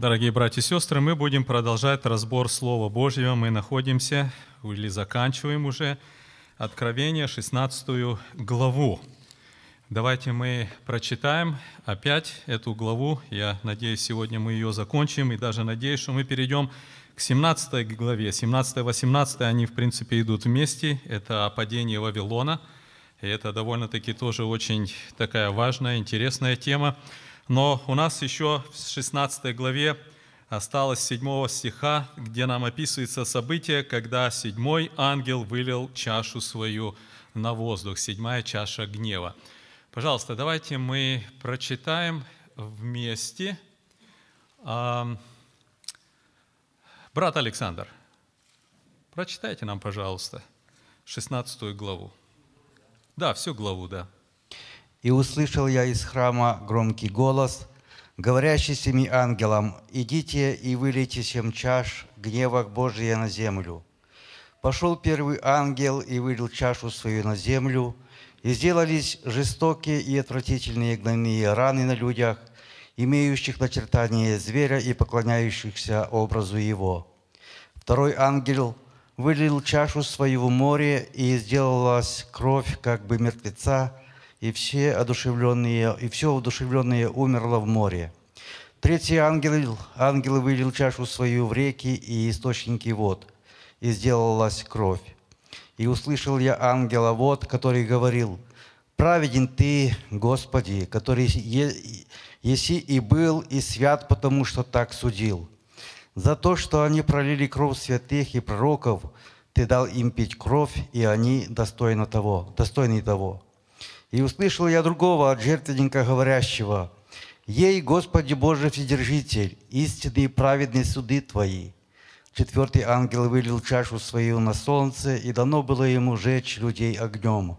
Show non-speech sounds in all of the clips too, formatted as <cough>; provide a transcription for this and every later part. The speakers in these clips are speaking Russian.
Дорогие братья и сестры, мы будем продолжать разбор Слова Божьего. Мы находимся или заканчиваем уже Откровение, 16 главу. Давайте мы прочитаем опять эту главу. Я надеюсь, сегодня мы ее закончим, и даже надеюсь, что мы перейдем к 17 главе. 17 18 они, в принципе, идут вместе. Это о падении Вавилона. И это довольно-таки тоже очень такая важная, интересная тема. Но у нас еще в 16 главе осталось 7 стиха, где нам описывается событие, когда седьмой ангел вылил чашу свою на воздух, седьмая чаша гнева. Пожалуйста, давайте мы прочитаем вместе. Брат Александр, прочитайте нам, пожалуйста, 16 главу. Да, всю главу, да. И услышал я из храма громкий голос, говорящий семи ангелам, «Идите и вылейте семь чаш гнева Божия на землю». Пошел первый ангел и вылил чашу свою на землю, и сделались жестокие и отвратительные гнойные раны на людях, имеющих начертание зверя и поклоняющихся образу его. Второй ангел вылил чашу свою в море, и сделалась кровь, как бы мертвеца, и все одушевленные, и все одушевленное умерло в море. Третий ангел, ангел вылил чашу свою в реки и источники вод, и сделалась кровь. И услышал я ангела вод, который говорил, «Праведен Ты, Господи, который еси и был, и свят, потому что так судил. За то, что они пролили кровь святых и пророков, Ты дал им пить кровь, и они достойны того, достойны того». И услышал я другого от жертвенника говорящего, «Ей, Господи Боже Вседержитель, истинные и праведные суды Твои». Четвертый ангел вылил чашу свою на солнце, и дано было ему жечь людей огнем.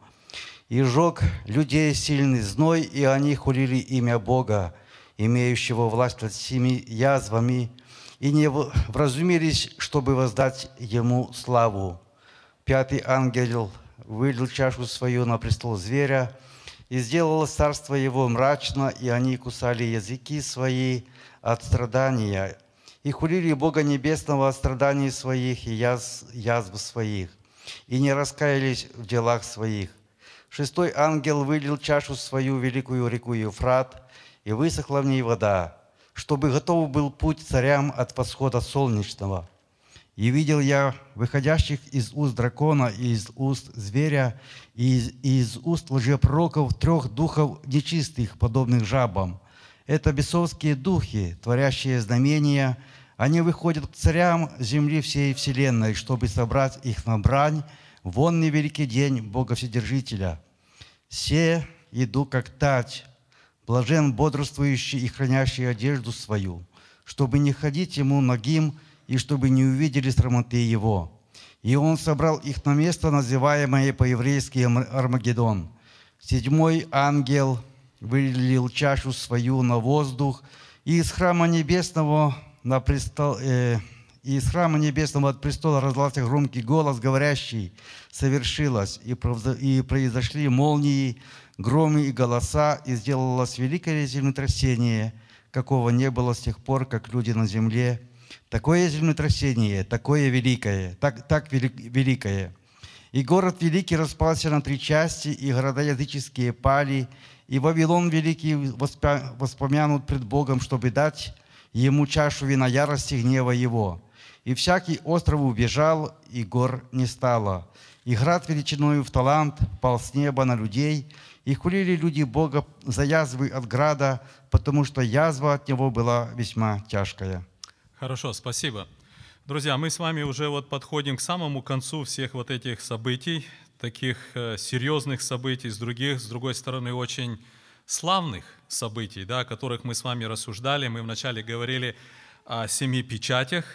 И жег людей сильный зной, и они хулили имя Бога, имеющего власть над всеми язвами, и не вразумились, чтобы воздать ему славу. Пятый ангел вылил чашу свою на престол зверя, и сделало царство его мрачно, и они кусали языки свои от страдания, и хулили Бога Небесного от страданий своих и язв, язв своих, и не раскаялись в делах своих. Шестой ангел вылил чашу свою великую реку Евфрат, и высохла в ней вода, чтобы готов был путь царям от восхода солнечного – и видел я выходящих из уст дракона, и из уст зверя, и из, и из уст лжепророков трех духов нечистых, подобных жабам. Это бесовские духи, творящие знамения. Они выходят к царям земли всей вселенной, чтобы собрать их на брань в вонный великий день Бога Вседержителя. Все иду как тать, блажен бодрствующий и хранящий одежду свою, чтобы не ходить ему ногим, и чтобы не увидели срамоты его. И он собрал их на место, называемое по-еврейски Армагеддон. Седьмой ангел вылил чашу свою на воздух, и из храма небесного на престол, э, и из храма небесного от престола раздался громкий голос, говорящий, «Совершилось!» И произошли молнии, громы и голоса, и сделалось великое землетрясение, какого не было с тех пор, как люди на земле Такое землетрясение, такое великое, так, так великое. И город великий распался на три части, и города языческие пали, и Вавилон великий воспомянут пред Богом, чтобы дать ему чашу вина ярости гнева его. И всякий остров убежал, и гор не стало. И град величиною в талант пал с неба на людей, и хулили люди Бога за язвы от града, потому что язва от него была весьма тяжкая. Хорошо, спасибо. Друзья, мы с вами уже вот подходим к самому концу всех вот этих событий, таких э, серьезных событий, с других, с другой стороны, очень славных событий, да, о которых мы с вами рассуждали. Мы вначале говорили о семи печатях,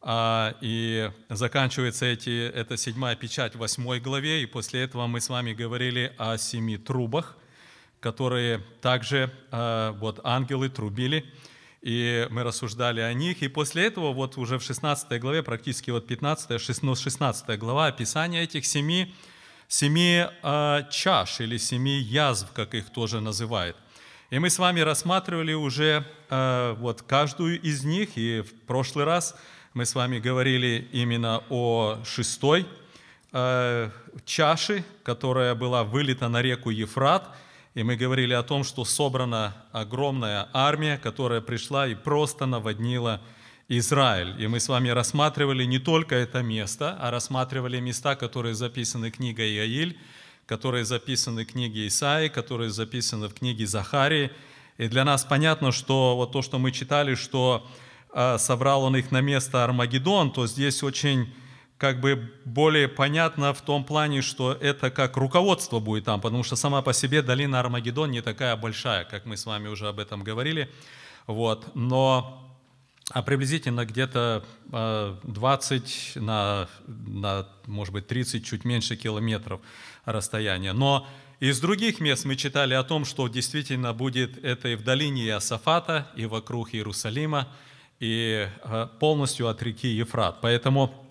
а, и заканчивается эти, эта седьмая печать в восьмой главе, и после этого мы с вами говорили о семи трубах, которые также а, вот ангелы трубили – и мы рассуждали о них. И после этого вот уже в 16 главе, практически вот 15, 16 глава, описание этих семи, семи э, чаш или семи язв, как их тоже называют. И мы с вами рассматривали уже э, вот каждую из них, и в прошлый раз мы с вами говорили именно о шестой э, чаше, которая была вылита на реку Ефрат, и мы говорили о том, что собрана огромная армия, которая пришла и просто наводнила Израиль. И мы с вами рассматривали не только это место, а рассматривали места, которые записаны книгой Иаиль, которые записаны в книге Исаии, которые записаны в книге Захарии. И для нас понятно, что вот то, что мы читали, что э, собрал он их на место Армагеддон, то здесь очень как бы более понятно в том плане, что это как руководство будет там, потому что сама по себе долина Армагеддон не такая большая, как мы с вами уже об этом говорили. Вот. Но а приблизительно где-то 20 а, на, на, может быть, 30, чуть меньше километров расстояния. Но из других мест мы читали о том, что действительно будет это и в долине Иосафата, и вокруг Иерусалима, и а, полностью от реки Ефрат. Поэтому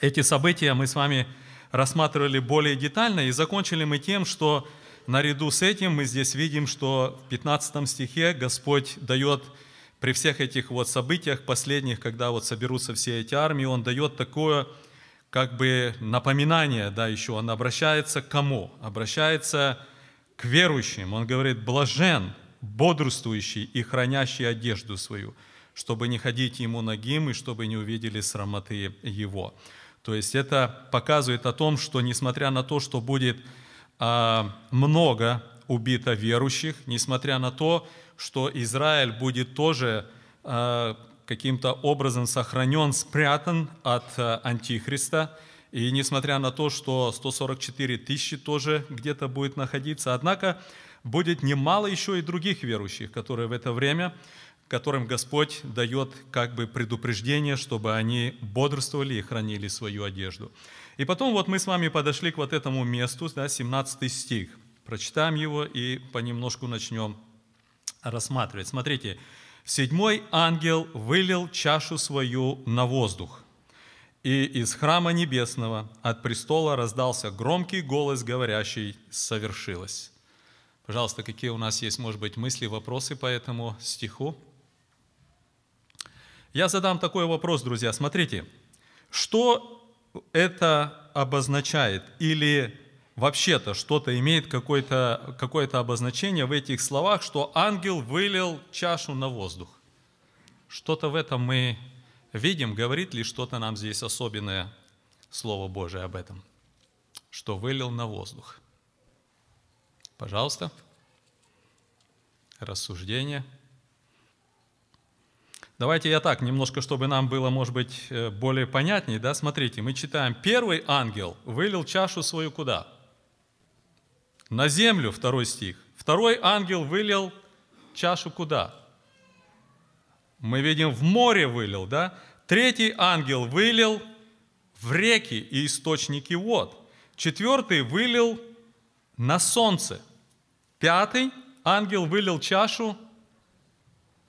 эти события мы с вами рассматривали более детально, и закончили мы тем, что наряду с этим мы здесь видим, что в 15 стихе Господь дает при всех этих вот событиях последних, когда вот соберутся все эти армии, он дает такое как бы напоминание, да, еще он обращается к кому? Обращается к верующим. Он говорит, блажен, бодрствующий и хранящий одежду свою, чтобы не ходить ему ногим и чтобы не увидели срамоты его. То есть это показывает о том, что несмотря на то, что будет а, много убито верующих, несмотря на то, что Израиль будет тоже э, каким-то образом сохранен, спрятан от э, Антихриста. И несмотря на то, что 144 тысячи тоже где-то будет находиться, однако будет немало еще и других верующих, которые в это время, которым Господь дает как бы предупреждение, чтобы они бодрствовали и хранили свою одежду. И потом вот мы с вами подошли к вот этому месту, да, 17 стих. Прочитаем его и понемножку начнем рассматривать. Смотрите, седьмой ангел вылил чашу свою на воздух, и из храма небесного от престола раздался громкий голос, говорящий «Совершилось». Пожалуйста, какие у нас есть, может быть, мысли, вопросы по этому стиху? Я задам такой вопрос, друзья. Смотрите, что это обозначает или вообще-то что-то имеет какое-то какое обозначение в этих словах, что ангел вылил чашу на воздух. Что-то в этом мы видим, говорит ли что-то нам здесь особенное Слово Божие об этом, что вылил на воздух. Пожалуйста, рассуждение. Давайте я так, немножко, чтобы нам было, может быть, э, более понятнее, да, смотрите, мы читаем, первый ангел вылил чашу свою куда? на землю, второй стих. Второй ангел вылил чашу куда? Мы видим, в море вылил, да? Третий ангел вылил в реки и источники вод. Четвертый вылил на солнце. Пятый ангел вылил чашу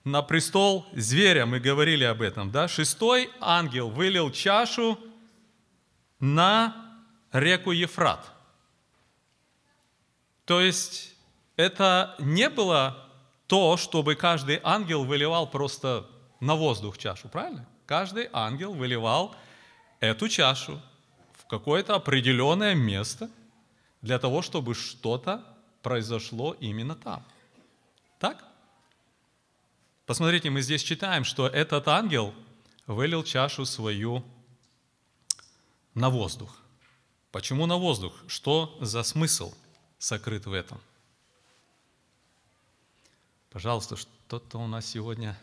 на престол зверя, мы говорили об этом, да? Шестой ангел вылил чашу на реку Ефрат – то есть это не было то, чтобы каждый ангел выливал просто на воздух чашу, правильно? Каждый ангел выливал эту чашу в какое-то определенное место для того, чтобы что-то произошло именно там. Так? Посмотрите, мы здесь читаем, что этот ангел вылил чашу свою на воздух. Почему на воздух? Что за смысл? сокрыт в этом. Пожалуйста, что-то у нас сегодня...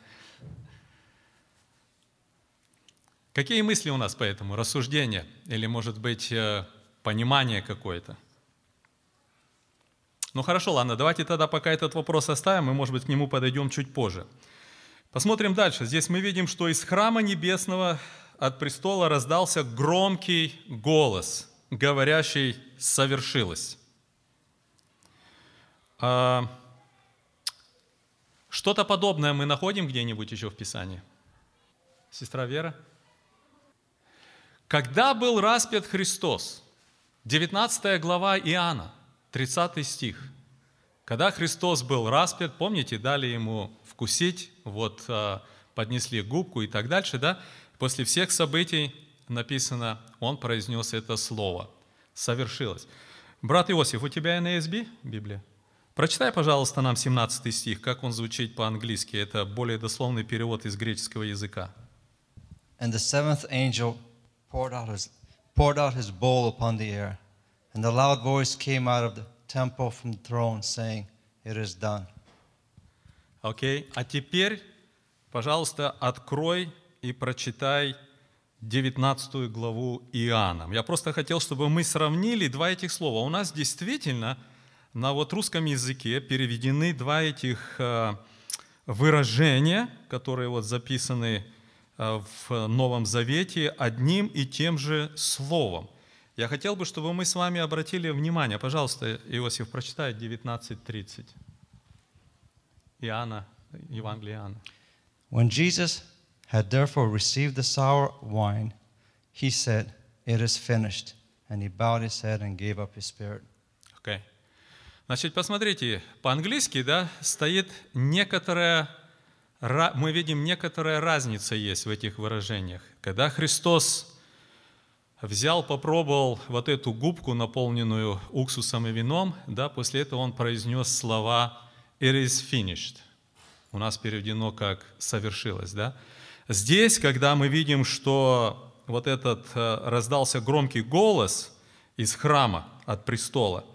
Какие мысли у нас по этому? Рассуждения? Или, может быть, э, понимание какое-то? Ну хорошо, ладно, давайте тогда пока этот вопрос оставим, мы, может быть, к нему подойдем чуть позже. Посмотрим дальше. Здесь мы видим, что из храма небесного от престола раздался громкий голос, говорящий «совершилось». А, что-то подобное мы находим где-нибудь еще в Писании? Сестра Вера? Когда был распят Христос? 19 глава Иоанна, 30 стих. Когда Христос был распят, помните, дали ему вкусить, вот а, поднесли губку и так дальше, да? После всех событий написано, он произнес это слово. Совершилось. Брат Иосиф, у тебя NASB Библия? Прочитай, пожалуйста, нам 17 стих, как он звучит по-английски. Это более дословный перевод из греческого языка. And the seventh angel poured out his, poured out his bowl upon the air, and a loud voice came out of the temple from the throne, saying, It is done. Окей, а теперь, пожалуйста, открой и прочитай 19 главу Иоанна. Я просто хотел, чтобы мы сравнили два этих слова. У нас действительно на вот русском языке переведены два этих э, выражения, которые вот записаны э, в Новом Завете одним и тем же словом. Я хотел бы, чтобы мы с вами обратили внимание, пожалуйста, Иосиф, прочитай 19.30. Иоанна, Евангелие Иоанна. When Jesus had therefore received the sour wine, he said, It is finished. And he bowed his head and gave up his spirit. Окей. Значит, посмотрите, по-английски, да, стоит некоторая, ра- мы видим, некоторая разница есть в этих выражениях. Когда Христос взял, попробовал вот эту губку, наполненную уксусом и вином, да, после этого он произнес слова «It is finished». У нас переведено как «совершилось», да. Здесь, когда мы видим, что вот этот э, раздался громкий голос из храма, от престола,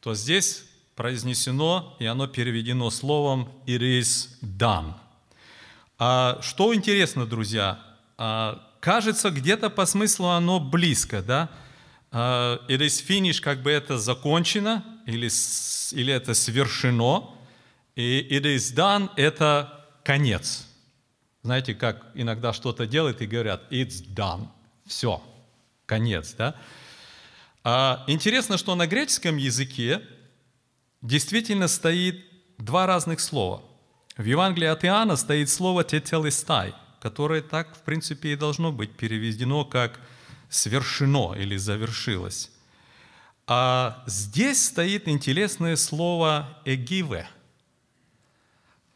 то здесь произнесено, и оно переведено словом «it is done». А что интересно, друзья, а, кажется, где-то по смыслу оно близко, да? А, It is finished, как бы это закончено, или, или это совершено, и it is done – это конец. Знаете, как иногда что-то делают и говорят «it's done», все, конец, да? А, Интересно, что на греческом языке действительно стоит два разных слова. В Евангелии от Иоанна стоит слово «тетелистай», которое так, в принципе, и должно быть переведено как «свершено» или «завершилось». А здесь стоит интересное слово «эгиве»,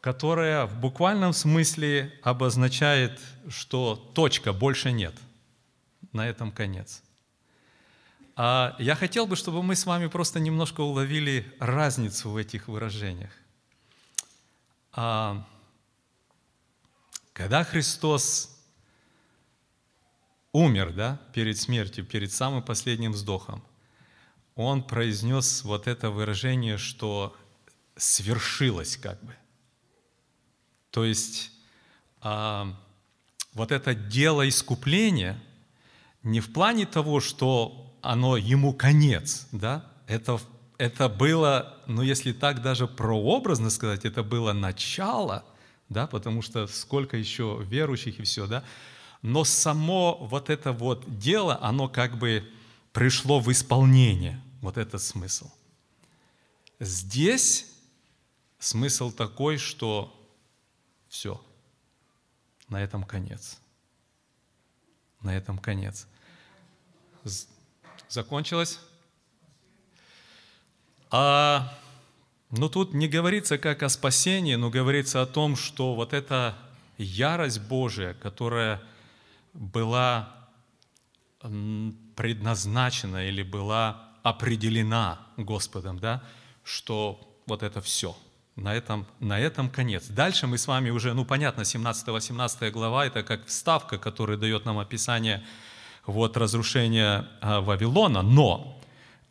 которое в буквальном смысле обозначает, что точка, больше нет. На этом конец. А я хотел бы, чтобы мы с вами просто немножко уловили разницу в этих выражениях. А, Когда Христос умер, да, перед смертью, перед самым последним вздохом, Он произнес вот это выражение, что свершилось как бы. То есть а, вот это дело искупления не в плане того, что оно ему конец, да, это, это было, ну если так даже прообразно сказать, это было начало, да, потому что сколько еще верующих и все, да, но само вот это вот дело, оно как бы пришло в исполнение, вот этот смысл. Здесь смысл такой, что все, на этом конец. На этом конец. Закончилось? А, ну тут не говорится как о спасении, но говорится о том, что вот эта ярость Божия, которая была предназначена или была определена Господом, да, что вот это все, на этом, на этом конец. Дальше мы с вами уже, ну понятно, 17-18 глава, это как вставка, которая дает нам описание вот разрушения а, Вавилона, но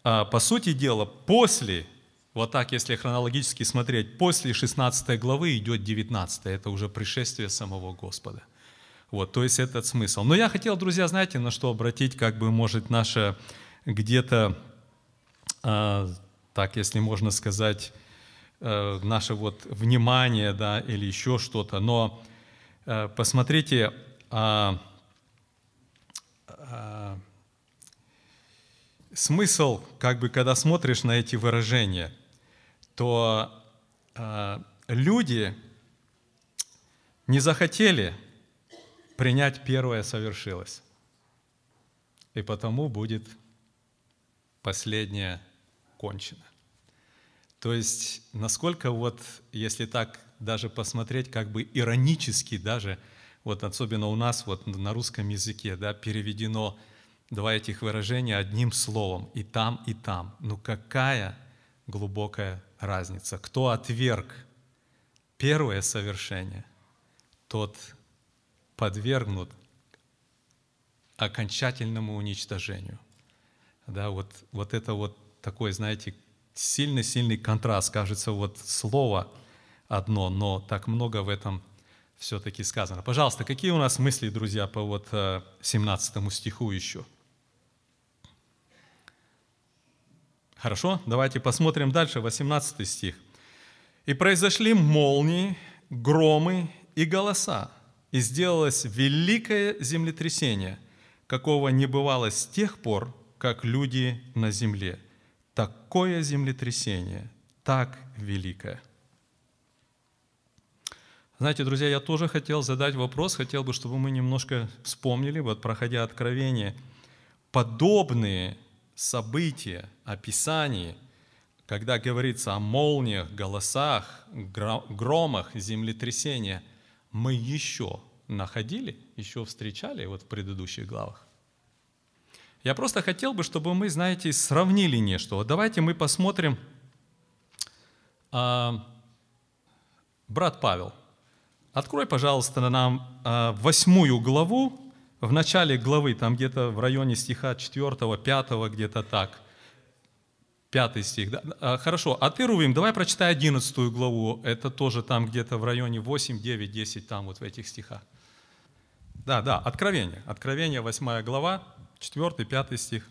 а, по сути дела, после, вот так, если хронологически смотреть, после 16 главы идет 19, это уже пришествие самого Господа. Вот, то есть этот смысл. Но я хотел, друзья, знаете, на что обратить, как бы, может, наше где-то, а, так, если можно сказать, э, наше вот внимание, да, или еще что-то. Но э, посмотрите, а, а, смысл, как бы, когда смотришь на эти выражения, то а, люди не захотели принять первое совершилось. И потому будет последнее кончено. То есть, насколько вот, если так даже посмотреть, как бы иронически даже, вот особенно у нас вот на русском языке, да, переведено два этих выражения одним словом, и там, и там. Ну какая глубокая разница? Кто отверг первое совершение, тот подвергнут окончательному уничтожению. Да, вот, вот это вот такой, знаете, сильный-сильный контраст. Кажется, вот слово одно, но так много в этом все-таки сказано. Пожалуйста, какие у нас мысли, друзья, по вот 17 э, стиху еще? Хорошо, давайте посмотрим дальше, 18 стих. «И произошли молнии, громы и голоса, и сделалось великое землетрясение, какого не бывало с тех пор, как люди на земле. Такое землетрясение, так великое. Знаете, друзья, я тоже хотел задать вопрос, хотел бы, чтобы мы немножко вспомнили, вот проходя откровение, подобные события, описания, когда говорится о молниях, голосах, громах, землетрясениях, мы еще находили, еще встречали вот в предыдущих главах. Я просто хотел бы, чтобы мы, знаете, сравнили нечто. Давайте мы посмотрим, а, брат Павел, открой, пожалуйста, нам а, восьмую главу, в начале главы, там где-то в районе стиха 4, 5, где-то так. Пятый стих. Да? А, хорошо, а ты, Рувим, давай прочитай 11 главу. Это тоже там где-то в районе 8, 9, 10, там вот в этих стихах. Да, да, Откровение. Откровение, 8 глава, 4, 5 стих.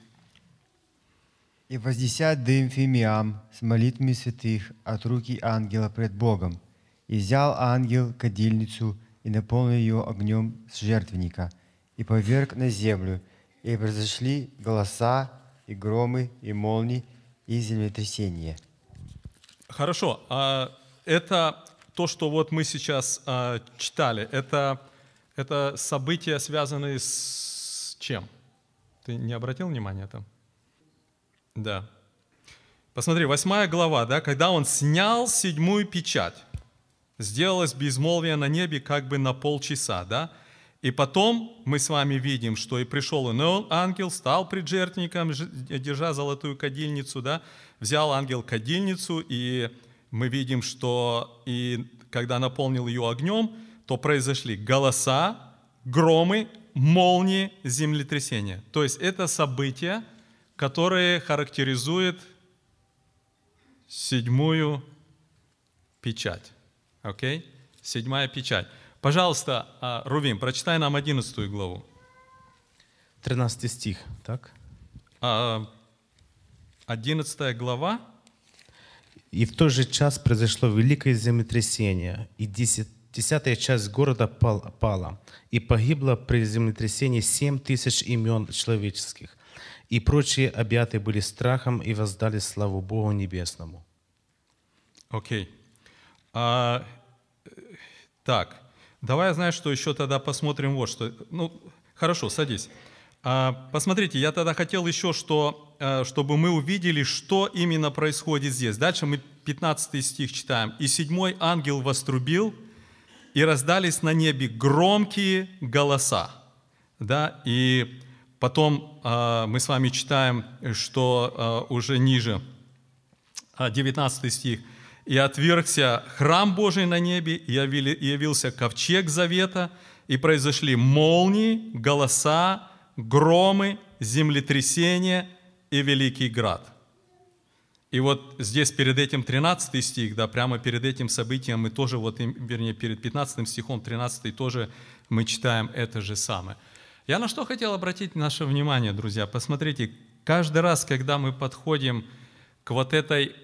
«И воздесят дым фимиам с молитвами святых от руки ангела пред Богом. И взял ангел кадильницу и наполнил ее огнем с жертвенника, и поверг на землю, и произошли голоса, и громы, и молнии, и землетрясения». Хорошо, а это то, что вот мы сейчас а, читали, это это события, связанные с чем? Ты не обратил внимания там? Да. Посмотри, восьмая глава, да, когда он снял седьмую печать, сделалось безмолвие на небе как бы на полчаса, да, и потом мы с вами видим, что и пришел иной ангел, стал пред жертвенником, держа золотую кадильницу, да, взял ангел кадильницу, и мы видим, что и когда наполнил ее огнем, то произошли голоса, громы, молнии, землетрясения. То есть это события, которые характеризуют седьмую печать. Окей? Okay? Седьмая печать. Пожалуйста, а, Рувим, прочитай нам одиннадцатую главу. 13 стих, так? А, одиннадцатая глава. «И в тот же час произошло великое землетрясение, и десять десятая часть города пала, и погибло при землетрясении семь тысяч имен человеческих, и прочие объяты были страхом и воздали славу Богу Небесному. Окей. Okay. А, так, давай, знаешь, что еще тогда посмотрим вот что. Ну, хорошо, садись. А, посмотрите, я тогда хотел еще, что, а, чтобы мы увидели, что именно происходит здесь. Дальше мы 15 стих читаем. «И седьмой ангел вострубил, и раздались на небе громкие голоса. Да? И потом э, мы с вами читаем, что э, уже ниже, 19 стих, «И отвергся храм Божий на небе, и явился ковчег завета, и произошли молнии, голоса, громы, землетрясения и великий град». И вот здесь перед этим 13 стих, да, прямо перед этим событием мы тоже, вот, вернее, перед 15 стихом 13 тоже мы читаем это же самое. Я на что хотел обратить наше внимание, друзья. Посмотрите, каждый раз, когда мы подходим к вот этой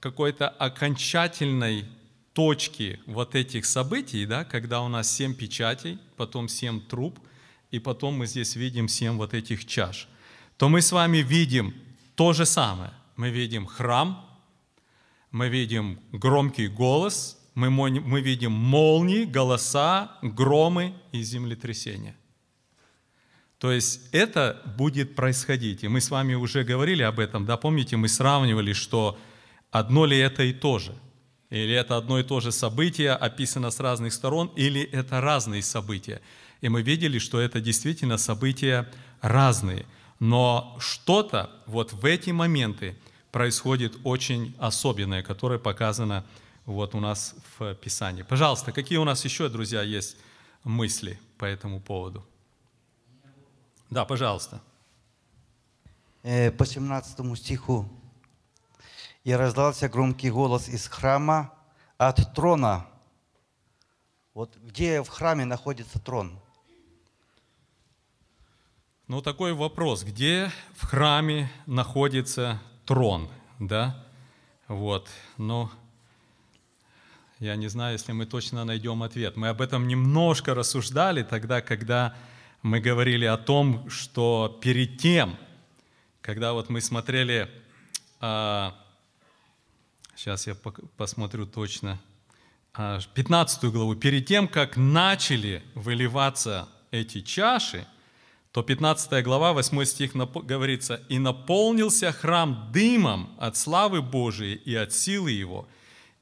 какой-то окончательной точке вот этих событий, да, когда у нас семь печатей, потом семь труб, и потом мы здесь видим семь вот этих чаш, то мы с вами видим то же самое мы видим храм, мы видим громкий голос, мы, мы видим молнии, голоса, громы и землетрясения. То есть это будет происходить. И мы с вами уже говорили об этом, да, помните, мы сравнивали, что одно ли это и то же? Или это одно и то же событие, описано с разных сторон, или это разные события? И мы видели, что это действительно события разные. Но что-то вот в эти моменты происходит очень особенное, которое показано вот у нас в Писании. Пожалуйста, какие у нас еще, друзья, есть мысли по этому поводу? Да, пожалуйста. Э, По 17 стиху. «И раздался громкий голос из храма от трона». Вот где в храме находится трон? Ну, такой вопрос. Где в храме находится трон? Да? Вот. Но я не знаю, если мы точно найдем ответ. Мы об этом немножко рассуждали тогда, когда мы говорили о том, что перед тем, когда вот мы смотрели, а, сейчас я посмотрю точно, а, 15 главу, перед тем, как начали выливаться эти чаши, то 15 глава, 8 стих говорится, «И наполнился храм дымом от славы Божией и от силы Его,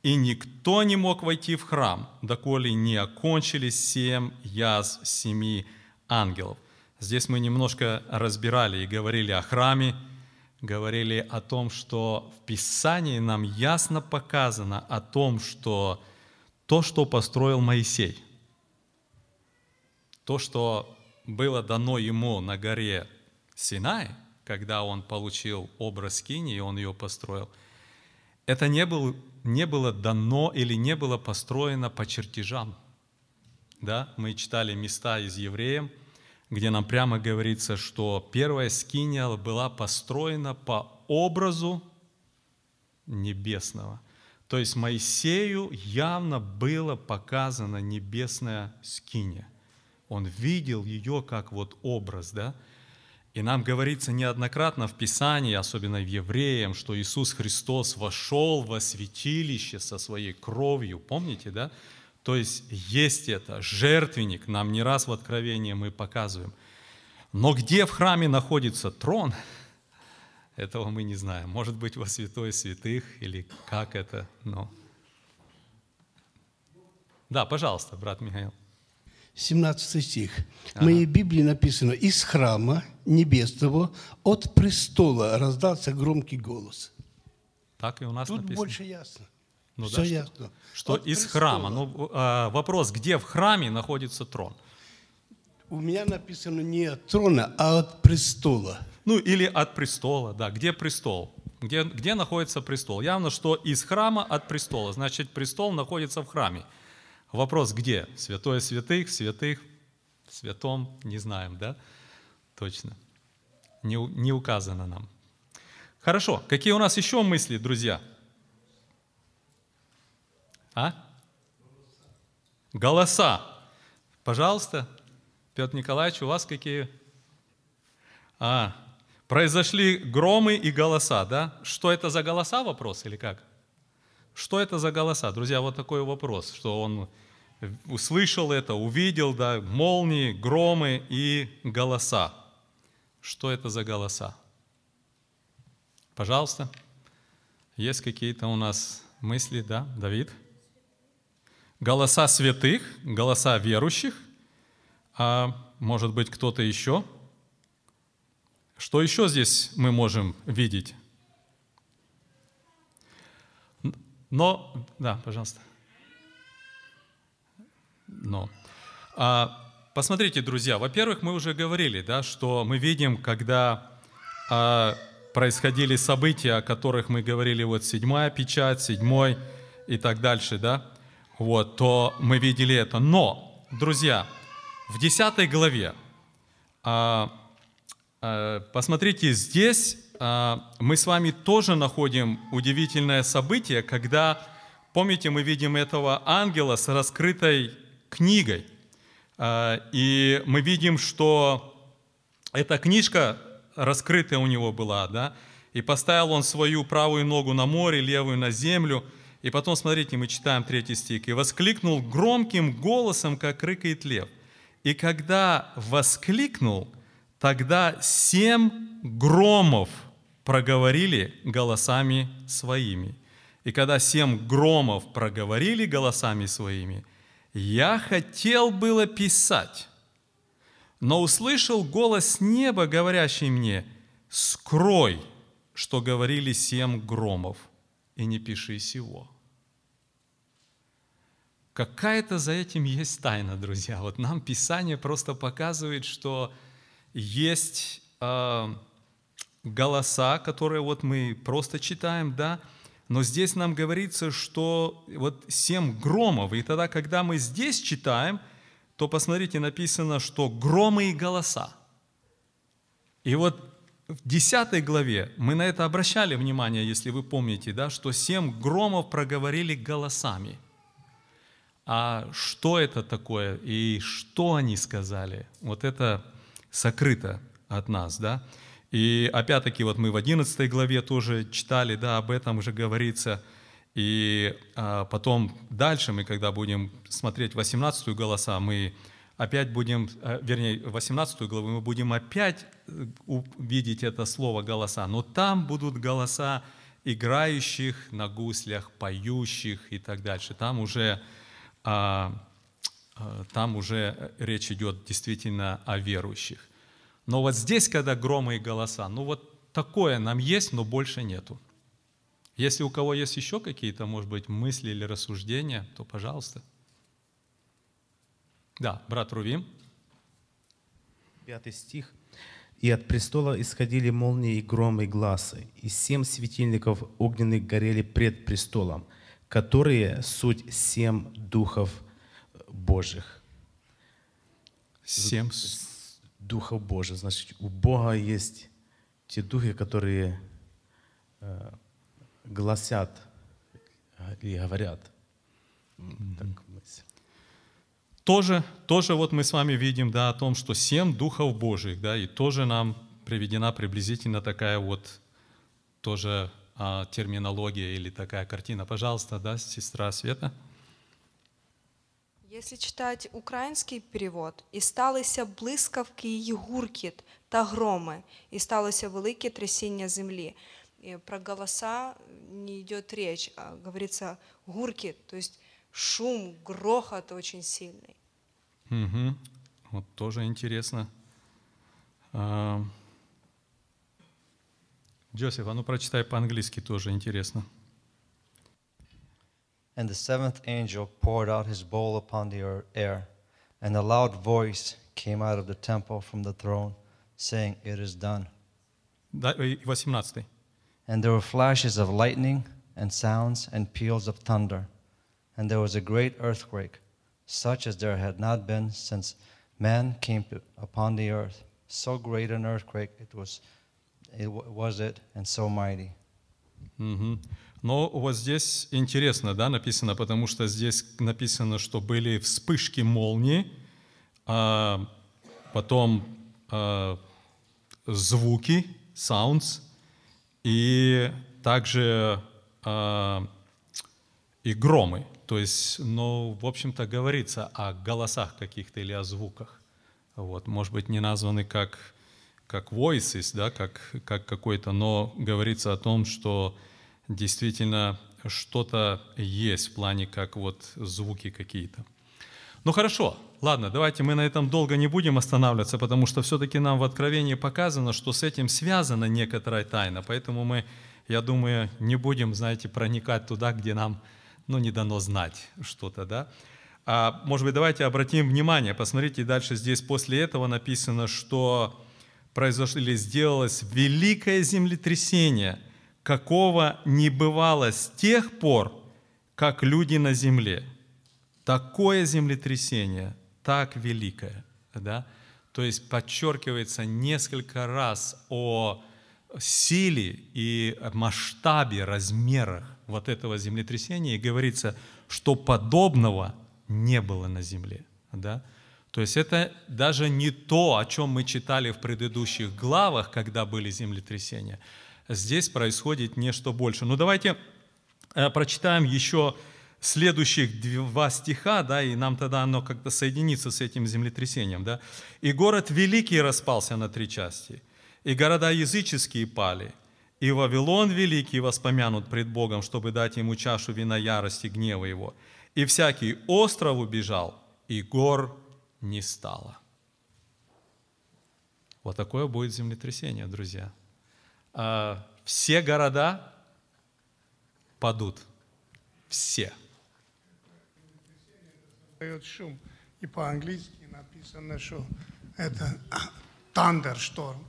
и никто не мог войти в храм, доколе не окончились семь язв семи ангелов». Здесь мы немножко разбирали и говорили о храме, говорили о том, что в Писании нам ясно показано о том, что то, что построил Моисей, то, что было дано ему на горе Синай, когда он получил образ Кини, и он ее построил, это не, был, не было дано или не было построено по чертежам. Да? Мы читали места из Евреям, где нам прямо говорится, что первая скиния была построена по образу небесного. То есть Моисею явно было показано небесная скиния. Он видел ее как вот образ, да? И нам говорится неоднократно в Писании, особенно в Евреям, что Иисус Христос вошел во святилище со своей кровью. Помните, да? То есть есть это, жертвенник, нам не раз в Откровении мы показываем. Но где в храме находится трон, этого мы не знаем. Может быть, во святой святых или как это, но... Да, пожалуйста, брат Михаил. 17 стих. В моей Библии написано, из храма небесного от престола раздался громкий голос. Так и у нас Тут написано. больше ясно. Ну Все да, что- ясно. Что От из престола. храма. Ну, а, вопрос, где в храме находится трон? У меня написано не от трона, а от престола. Ну, или от престола, да. Где престол? Где, где находится престол? Явно, что из храма от престола. Значит, престол находится в храме. Вопрос, где? Святое святых, святых, святом, не знаем, да? Точно. Не, не указано нам. Хорошо. Какие у нас еще мысли, друзья? А? Голоса. Пожалуйста, Петр Николаевич, у вас какие? А, произошли громы и голоса, да? Что это за голоса, вопрос или как? Что это за голоса? Друзья, вот такой вопрос, что он услышал это, увидел, да, молнии, громы и голоса. Что это за голоса? Пожалуйста. Есть какие-то у нас мысли, да, Давид? Голоса святых, голоса верующих, а может быть кто-то еще? Что еще здесь мы можем видеть? Но, да, пожалуйста. Но. А, посмотрите, друзья, во-первых, мы уже говорили, да, что мы видим, когда а, происходили события, о которых мы говорили, вот седьмая печать, седьмой и так дальше, да, вот, то мы видели это. Но, друзья, в 10 главе, а, а, посмотрите, здесь мы с вами тоже находим удивительное событие, когда, помните, мы видим этого ангела с раскрытой книгой. А, И мы видим, что эта книжка раскрытая у него была, да, и поставил он свою правую ногу на море, левую на землю, и потом, смотрите, мы читаем третий стих, и воскликнул громким голосом, как рыкает лев. И когда воскликнул, тогда семь громов проговорили голосами своими. И когда семь громов проговорили голосами своими, я хотел было писать, но услышал голос неба, говорящий мне, «Скрой, что говорили семь громов, и не пиши сего». Какая-то за этим есть тайна, друзья. Вот нам Писание просто показывает, что есть э, голоса, которые вот мы просто читаем, да, но здесь нам говорится, что вот семь громов, и тогда, когда мы здесь читаем, то посмотрите, написано, что громы и голоса. И вот в 10 главе мы на это обращали внимание, если вы помните, да, что семь громов проговорили голосами. А что это такое и что они сказали? Вот это сокрыто от нас, да? И опять-таки вот мы в 11 главе тоже читали, да, об этом уже говорится. И а, потом дальше мы, когда будем смотреть 18 голоса, мы опять будем, а, вернее, 18 главу мы будем опять э, видеть это слово голоса. Но там будут голоса играющих на гуслях, поющих и так дальше. Там уже, а, а, там уже речь идет действительно о верующих. Но вот здесь, когда громы и голоса, ну вот такое нам есть, но больше нету. Если у кого есть еще какие-то, может быть, мысли или рассуждения, то пожалуйста. Да, брат Рувим. Пятый стих. «И от престола исходили молнии и громы и глазы, и семь светильников огненных горели пред престолом, которые суть семь духов Божьих». Семь Духов Божьих. Значит, у Бога есть те духи, которые э, гласят и говорят. Так мысль. Тоже, тоже вот мы с вами видим, да, о том, что семь духов Божьих, да, и тоже нам приведена приблизительно такая вот тоже а, терминология или такая картина. Пожалуйста, да, сестра Света. Если читать український перевод, і сталися блискавки й гуркіт та громи, і сталося велике трясіння землі. И про голоса не идет речь, а говорится гуркит, то есть шум, грохот очень сильный. Угу. Вот тоже интересно. А, Джозеф, а ну прочитай по-английски, тоже интересно. And the seventh angel poured out his bowl upon the air, and a loud voice came out of the temple from the throne, saying, It is done. And there were flashes of lightning, and sounds, and peals of thunder. And there was a great earthquake, such as there had not been since man came upon the earth. So great an earthquake it was, it was it, and so mighty. Mm-hmm. Но вот здесь интересно, да, написано, потому что здесь написано, что были вспышки молнии, а потом а, звуки, sounds, и также а, и громы. То есть, ну, в общем-то, говорится о голосах каких-то или о звуках. Вот, может быть, не названы как, как voices, да, как, как какой-то, но говорится о том, что действительно что-то есть в плане как вот звуки какие-то. Ну хорошо, ладно, давайте мы на этом долго не будем останавливаться, потому что все-таки нам в Откровении показано, что с этим связана некоторая тайна, поэтому мы, я думаю, не будем, знаете, проникать туда, где нам, ну, не дано знать что-то, да. А, может быть, давайте обратим внимание, посмотрите, дальше здесь после этого написано, что произошло или сделалось великое землетрясение, какого не бывало с тех пор, как люди на земле. Такое землетрясение, так великое, да? То есть подчеркивается несколько раз о силе и масштабе, размерах вот этого землетрясения, и говорится, что подобного не было на земле, да? То есть это даже не то, о чем мы читали в предыдущих главах, когда были землетрясения. Здесь происходит нечто больше. Ну давайте э, прочитаем еще следующих два стиха, да, и нам тогда оно как-то соединится с этим землетрясением, да. «И город великий распался на три части, и города языческие пали, И Вавилон великий воспомянут пред Богом, чтобы дать ему чашу вина ярости, гнева его. И всякий остров убежал, и гор не стало. Вот такое будет землетрясение, друзья. А все города падут. Все. дает шум. И по-английски написано, что это thunder шторм.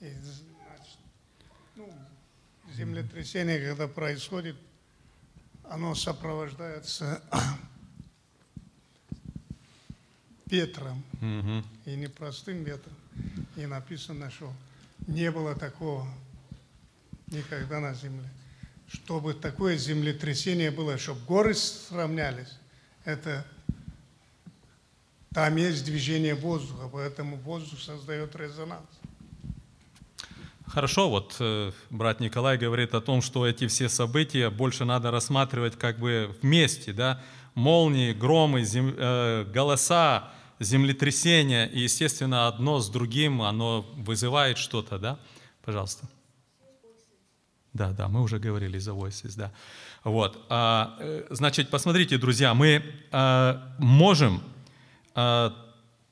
И, значит, ну, землетрясение, когда происходит, оно сопровождается ветром. И не простым ветром. И написано, что не было такого никогда на земле. Чтобы такое землетрясение было, чтобы горы сравнялись, это там есть движение воздуха, поэтому воздух создает резонанс. Хорошо, вот э, брат Николай говорит о том, что эти все события больше надо рассматривать как бы вместе, да, молнии, громы, зем, э, голоса, землетрясения, и, естественно, одно с другим, оно вызывает что-то, да? Пожалуйста. Да, да, мы уже говорили за Voices, да. Вот, а, э, значит, посмотрите, друзья, мы а, можем а,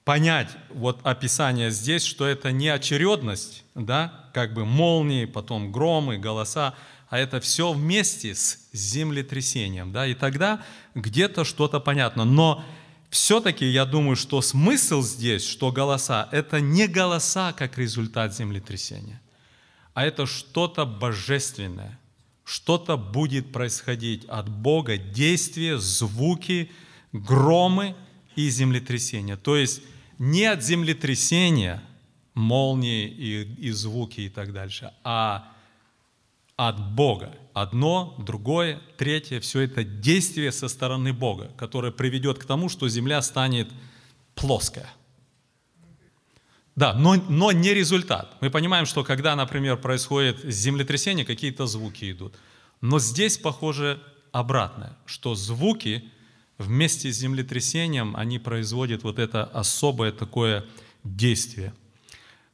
понять вот описание здесь, что это не очередность, да, как бы молнии, потом громы, голоса, а это все вместе с землетрясением, да, и тогда где-то что-то понятно. Но все-таки я думаю, что смысл здесь, что голоса, это не голоса как результат землетрясения, а это что-то божественное, что-то будет происходить от Бога, действия, звуки, громы и землетрясения. То есть не от землетрясения, молнии и, и звуки и так дальше, а от Бога. Одно, другое, третье, все это действие со стороны Бога, которое приведет к тому, что земля станет плоская. Да, но, но не результат. Мы понимаем, что когда, например, происходит землетрясение, какие-то звуки идут. Но здесь, похоже, обратное, что звуки вместе с землетрясением, они производят вот это особое такое действие.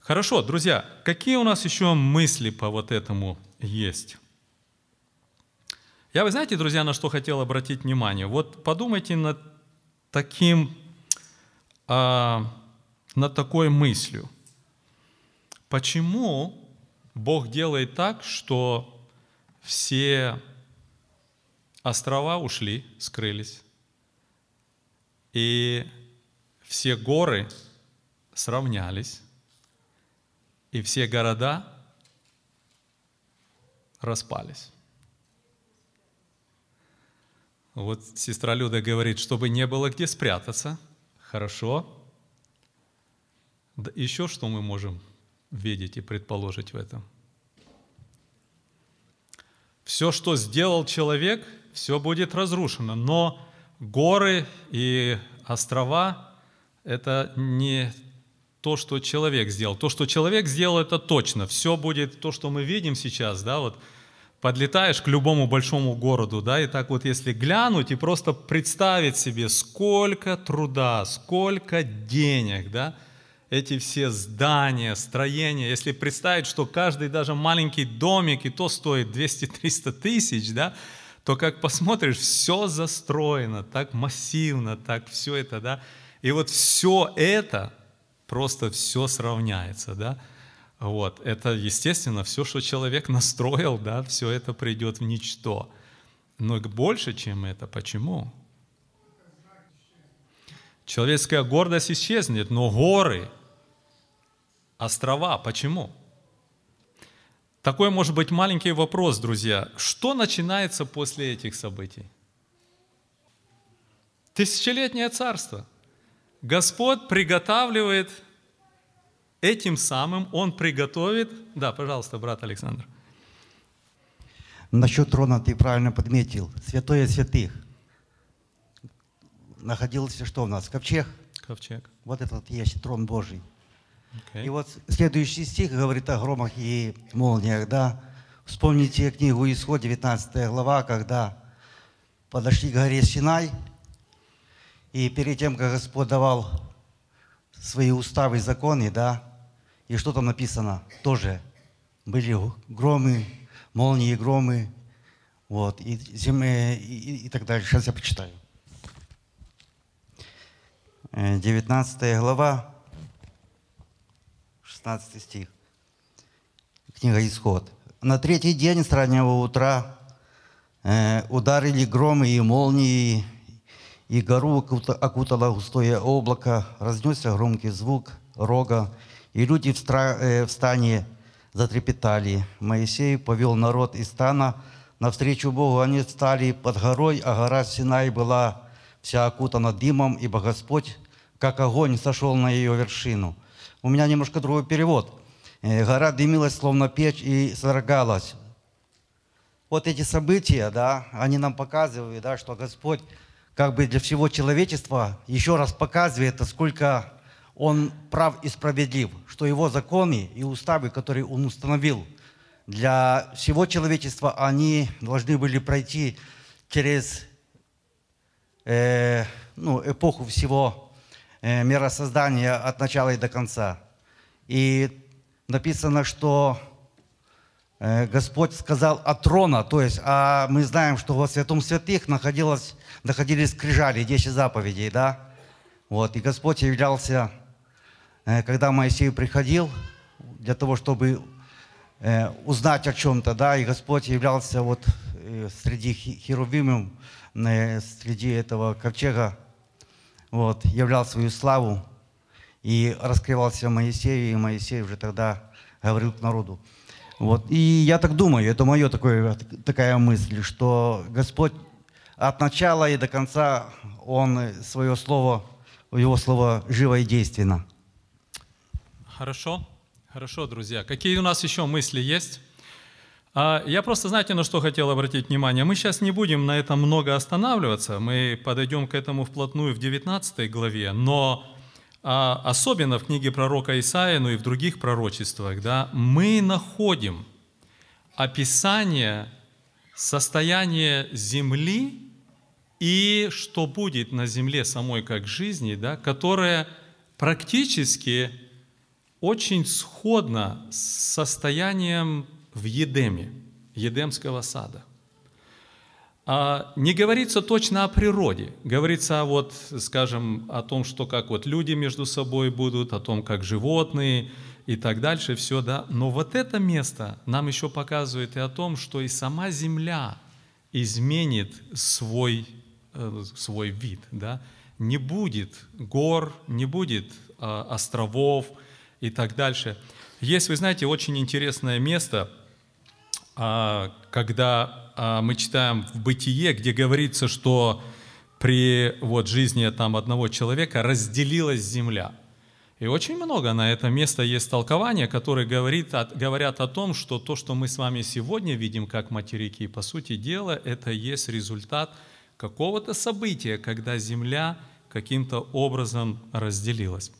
Хорошо, друзья, какие у нас еще мысли по вот этому есть? Я, вы знаете, друзья, на что хотел обратить внимание? Вот подумайте над таким, а, над такой мыслью. Почему Бог делает так, что все острова ушли, скрылись, и все горы сравнялись, и все города распались. Вот сестра Люда говорит, чтобы не было где спрятаться. Хорошо. Да еще что мы можем видеть и предположить в этом? Все, что сделал человек, все будет разрушено. Но горы и острова – это не то, что человек сделал. То, что человек сделал, это точно. Все будет то, что мы видим сейчас, да, вот подлетаешь к любому большому городу, да, и так вот если глянуть и просто представить себе, сколько труда, сколько денег, да, эти все здания, строения, если представить, что каждый даже маленький домик и то стоит 200-300 тысяч, да, то как посмотришь, все застроено, так массивно, так все это, да, и вот все это просто все сравняется, да. Вот, это, естественно, все, что человек <laughs> настроил, да, все это придет в ничто. Но больше, чем это, почему? Человеческая гордость исчезнет, но горы, острова, почему? Такой может быть маленький вопрос, друзья. Что начинается после этих событий? Тысячелетнее царство – Господь приготавливает этим самым, Он приготовит... Да, пожалуйста, брат Александр. Насчет трона ты правильно подметил. Святое святых. Находился что у нас? Ковчег. Ковчег. Вот этот есть трон Божий. Okay. И вот следующий стих говорит о громах и молниях, да. Вспомните книгу Исход, 19 глава, когда подошли к горе Синай, и перед тем, как Господь давал свои уставы и законы, да, и что там написано, тоже были громы, молнии, громы, вот, и, земля, и, и- так далее. Сейчас я почитаю. Э, 19 глава, 16 стих. Книга Исход. На третий день с раннего утра э, ударили громы и молнии, и гору окута- окутало густое облако, разнесся громкий звук рога, и люди в, стра- э, в стане затрепетали. Моисей повел народ из стана навстречу Богу. Они стали под горой, а гора Синай была вся окутана дымом, ибо Господь, как огонь, сошел на ее вершину. У меня немножко другой перевод. Э, Гора дымилась, словно печь, и содрогалась. Вот эти события, да, они нам показывают, да, что Господь как бы для всего человечества еще раз показывает, насколько Он прав и справедлив, что Его законы и уставы, которые Он установил для всего человечества, они должны были пройти через э, ну, эпоху всего э, миросоздания от начала и до конца. И написано, что э, Господь сказал от трона, то есть, а мы знаем, что во святом святых находилось, находились скрижали, 10 заповедей, да? Вот, и Господь являлся, э, когда Моисей приходил, для того, чтобы э, узнать о чем-то, да, и Господь являлся вот э, среди херувимов, среди этого ковчега, вот, являл свою славу и раскрывался Моисею, и Моисей уже тогда говорил к народу. Вот. И я так думаю, это моя такая мысль, что Господь от начала и до конца, Он свое слово, Его слово живо и действенно. Хорошо, хорошо, друзья. Какие у нас еще мысли есть? А, Я просто, знаете, на что хотел обратить внимание? Мы сейчас не будем на этом много останавливаться, мы подойдем к этому вплотную в 19 главе, но а, особенно в книге пророка Исаия, ну и в других пророчествах, да, мы находим описание состояния земли и что будет на земле самой как жизни, да, которое практически очень сходно с состоянием в Едеме, Едемского сада. А не говорится точно о природе, говорится вот, скажем, о том, что как вот люди между собой будут, о том, как животные и так дальше, все, да. Но вот это место нам еще показывает и о том, что и сама земля изменит свой, свой вид, да. Не будет гор, не будет э, островов и так дальше. Есть, вы знаете, очень интересное место, а, когда а, мы читаем в Бытие, где говорится, что при вот, жизни там одного человека разделилась земля. И очень много на это место есть толкования, которые говорит, говорят о том, что то, что мы с вами сегодня видим как материки, по сути дела, это есть результат какого-то события, когда земля каким-то образом разделилась.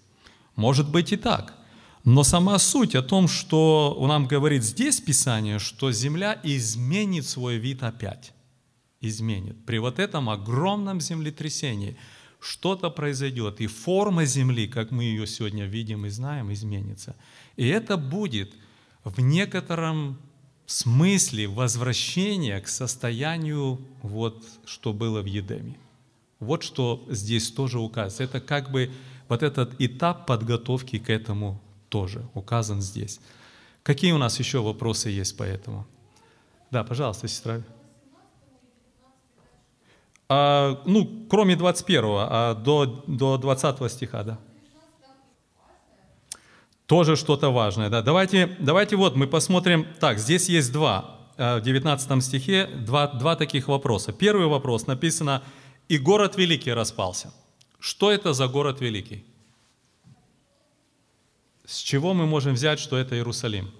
Может быть и так. Но сама суть о том, что нам говорит здесь Писание, что земля изменит свой вид опять. Изменит. При вот этом огромном землетрясении что-то произойдет, и форма земли, как мы ее сегодня видим и знаем, изменится. И это будет в некотором смысле возвращение к состоянию, вот, что было в Едеме. Вот что здесь тоже указано. Это как бы вот этот этап подготовки к этому тоже указан здесь. Какие у нас еще вопросы есть по этому? Да, пожалуйста, сестра. А, ну, кроме 21, а до, до 20 стиха, да. Тоже что-то важное, да. Давайте, давайте вот мы посмотрим. Так, здесь есть два. э, В 19 стихе два, два таких вопроса. Первый вопрос написано «И город великий распался». Что это за город великий? С чего мы можем взять, что это Иерусалим?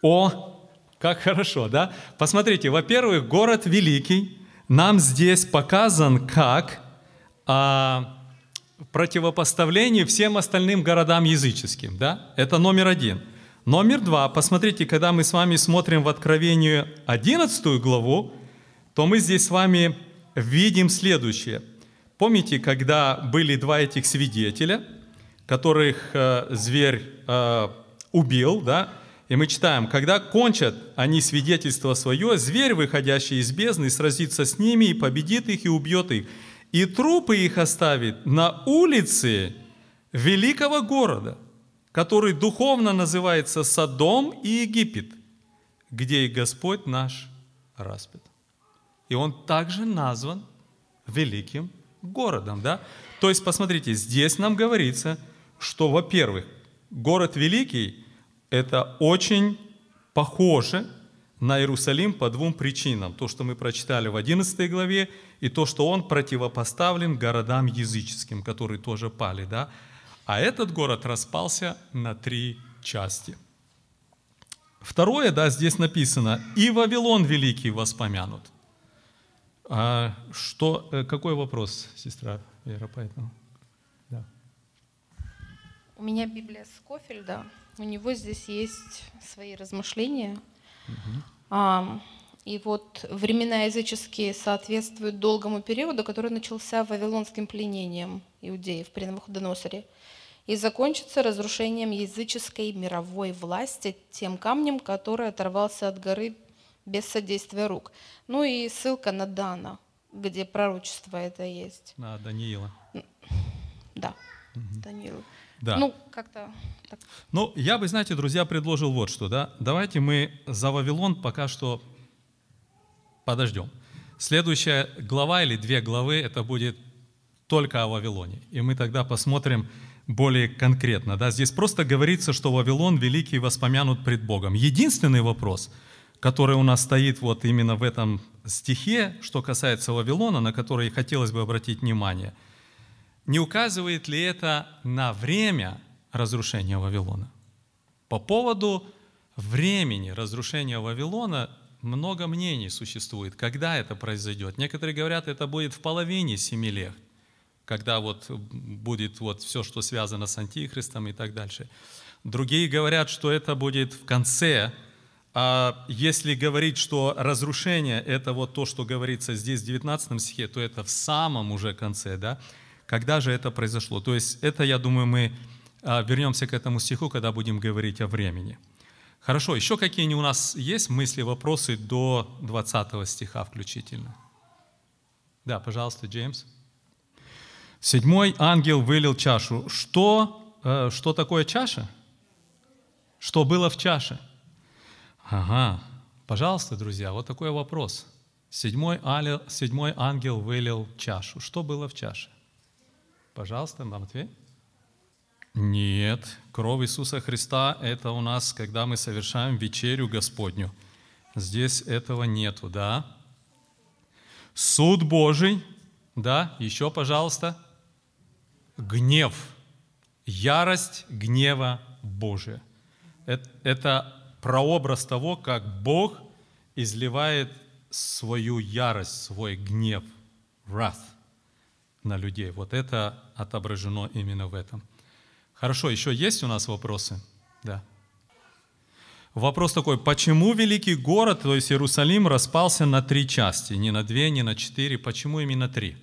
О, как хорошо, да? Посмотрите, во-первых, город великий нам здесь показан как а, противопоставление всем остальным городам языческим, да? Это номер один. Номер два, посмотрите, когда мы с вами смотрим в Откровению 11 главу, то мы здесь с вами видим следующее. Помните, когда были два этих свидетеля, которых э, зверь э, убил, да, и мы читаем, когда кончат они свидетельство свое, зверь, выходящий из бездны, сразится с ними и победит их и убьет их. И трупы их оставит на улице великого города, который духовно называется Содом и Египет, где и Господь наш распят. И он также назван великим городом, да? То есть, посмотрите, здесь нам говорится, что, во-первых, город великий – это очень похоже на Иерусалим по двум причинам. То, что мы прочитали в 11 главе, и то, что он противопоставлен городам языческим, которые тоже пали, да? А этот город распался на три части. Второе, да, здесь написано, и Вавилон Великий воспомянут. А что, э, какой вопрос, сестра Вера, поэтому? Да. У меня Библия Скофельда. У него здесь есть свои размышления. А, и вот времена языческие соответствуют долгому периоду, который начался вавилонским пленением иудеев при Навуходоносоре и закончится разрушением языческой мировой власти тем камнем, который оторвался от горы без содействия рук. Ну и ссылка на Дана, где пророчество это есть. На Даниила. Да, угу. Даниила. Да. Ну, как-то так. Ну, я бы, знаете, друзья, предложил вот что, да. Давайте мы за Вавилон пока что подождем. Следующая глава или две главы, это будет только о Вавилоне. И мы тогда посмотрим более конкретно. Да? Здесь просто говорится, что Вавилон великий воспомянут пред Богом. Единственный вопрос, который у нас стоит вот именно в этом стихе, что касается Вавилона, на который хотелось бы обратить внимание – не указывает ли это на время разрушения Вавилона? По поводу времени разрушения Вавилона много мнений существует, когда это произойдет. Некоторые говорят, это будет в половине семи лет, когда вот будет вот все, что связано с Антихристом и так дальше. Другие говорят, что это будет в конце. А если говорить, что разрушение – это вот то, что говорится здесь в 19 стихе, то это в самом уже конце, да? Когда же это произошло? То есть это, я думаю, мы а, вернемся к этому стиху, когда будем говорить о времени. Хорошо, еще какие у нас есть мысли, вопросы до 20 стиха включительно? Да, пожалуйста, Джеймс. Седьмой ангел вылил чашу. Что, э, что такое чаша? Что было в чаше? Ага, пожалуйста, друзья, вот такой вопрос. Седьмой, ангел, седьмой ангел вылил чашу. Что было в чаше? Пожалуйста, Матвей. Нет, кровь Иисуса Христа – это у нас, когда мы совершаем вечерю Господню. Здесь этого нету, да? Суд Божий, да, еще, пожалуйста. Гнев, ярость гнева Божия. Это прообраз того, как Бог изливает свою ярость, свой гнев, wrath – на людей. Вот это отображено именно в этом. Хорошо, еще есть у нас вопросы? Да. Вопрос такой, почему великий город, то есть Иерусалим, распался на три части? Не на две, не на четыре, почему именно три?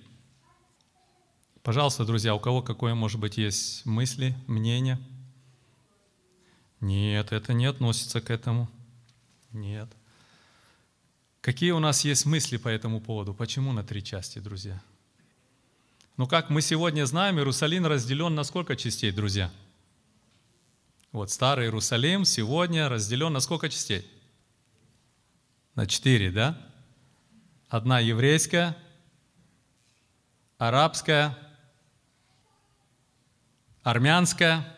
Пожалуйста, друзья, у кого какое, может быть, есть мысли, мнение? Нет, это не относится к этому. Нет. Какие у нас есть мысли по этому поводу? Почему на три части, друзья? Но как мы сегодня знаем, Иерусалим разделен на сколько частей, друзья? Вот старый Иерусалим сегодня разделен на сколько частей? На четыре, да? Одна еврейская, арабская, армянская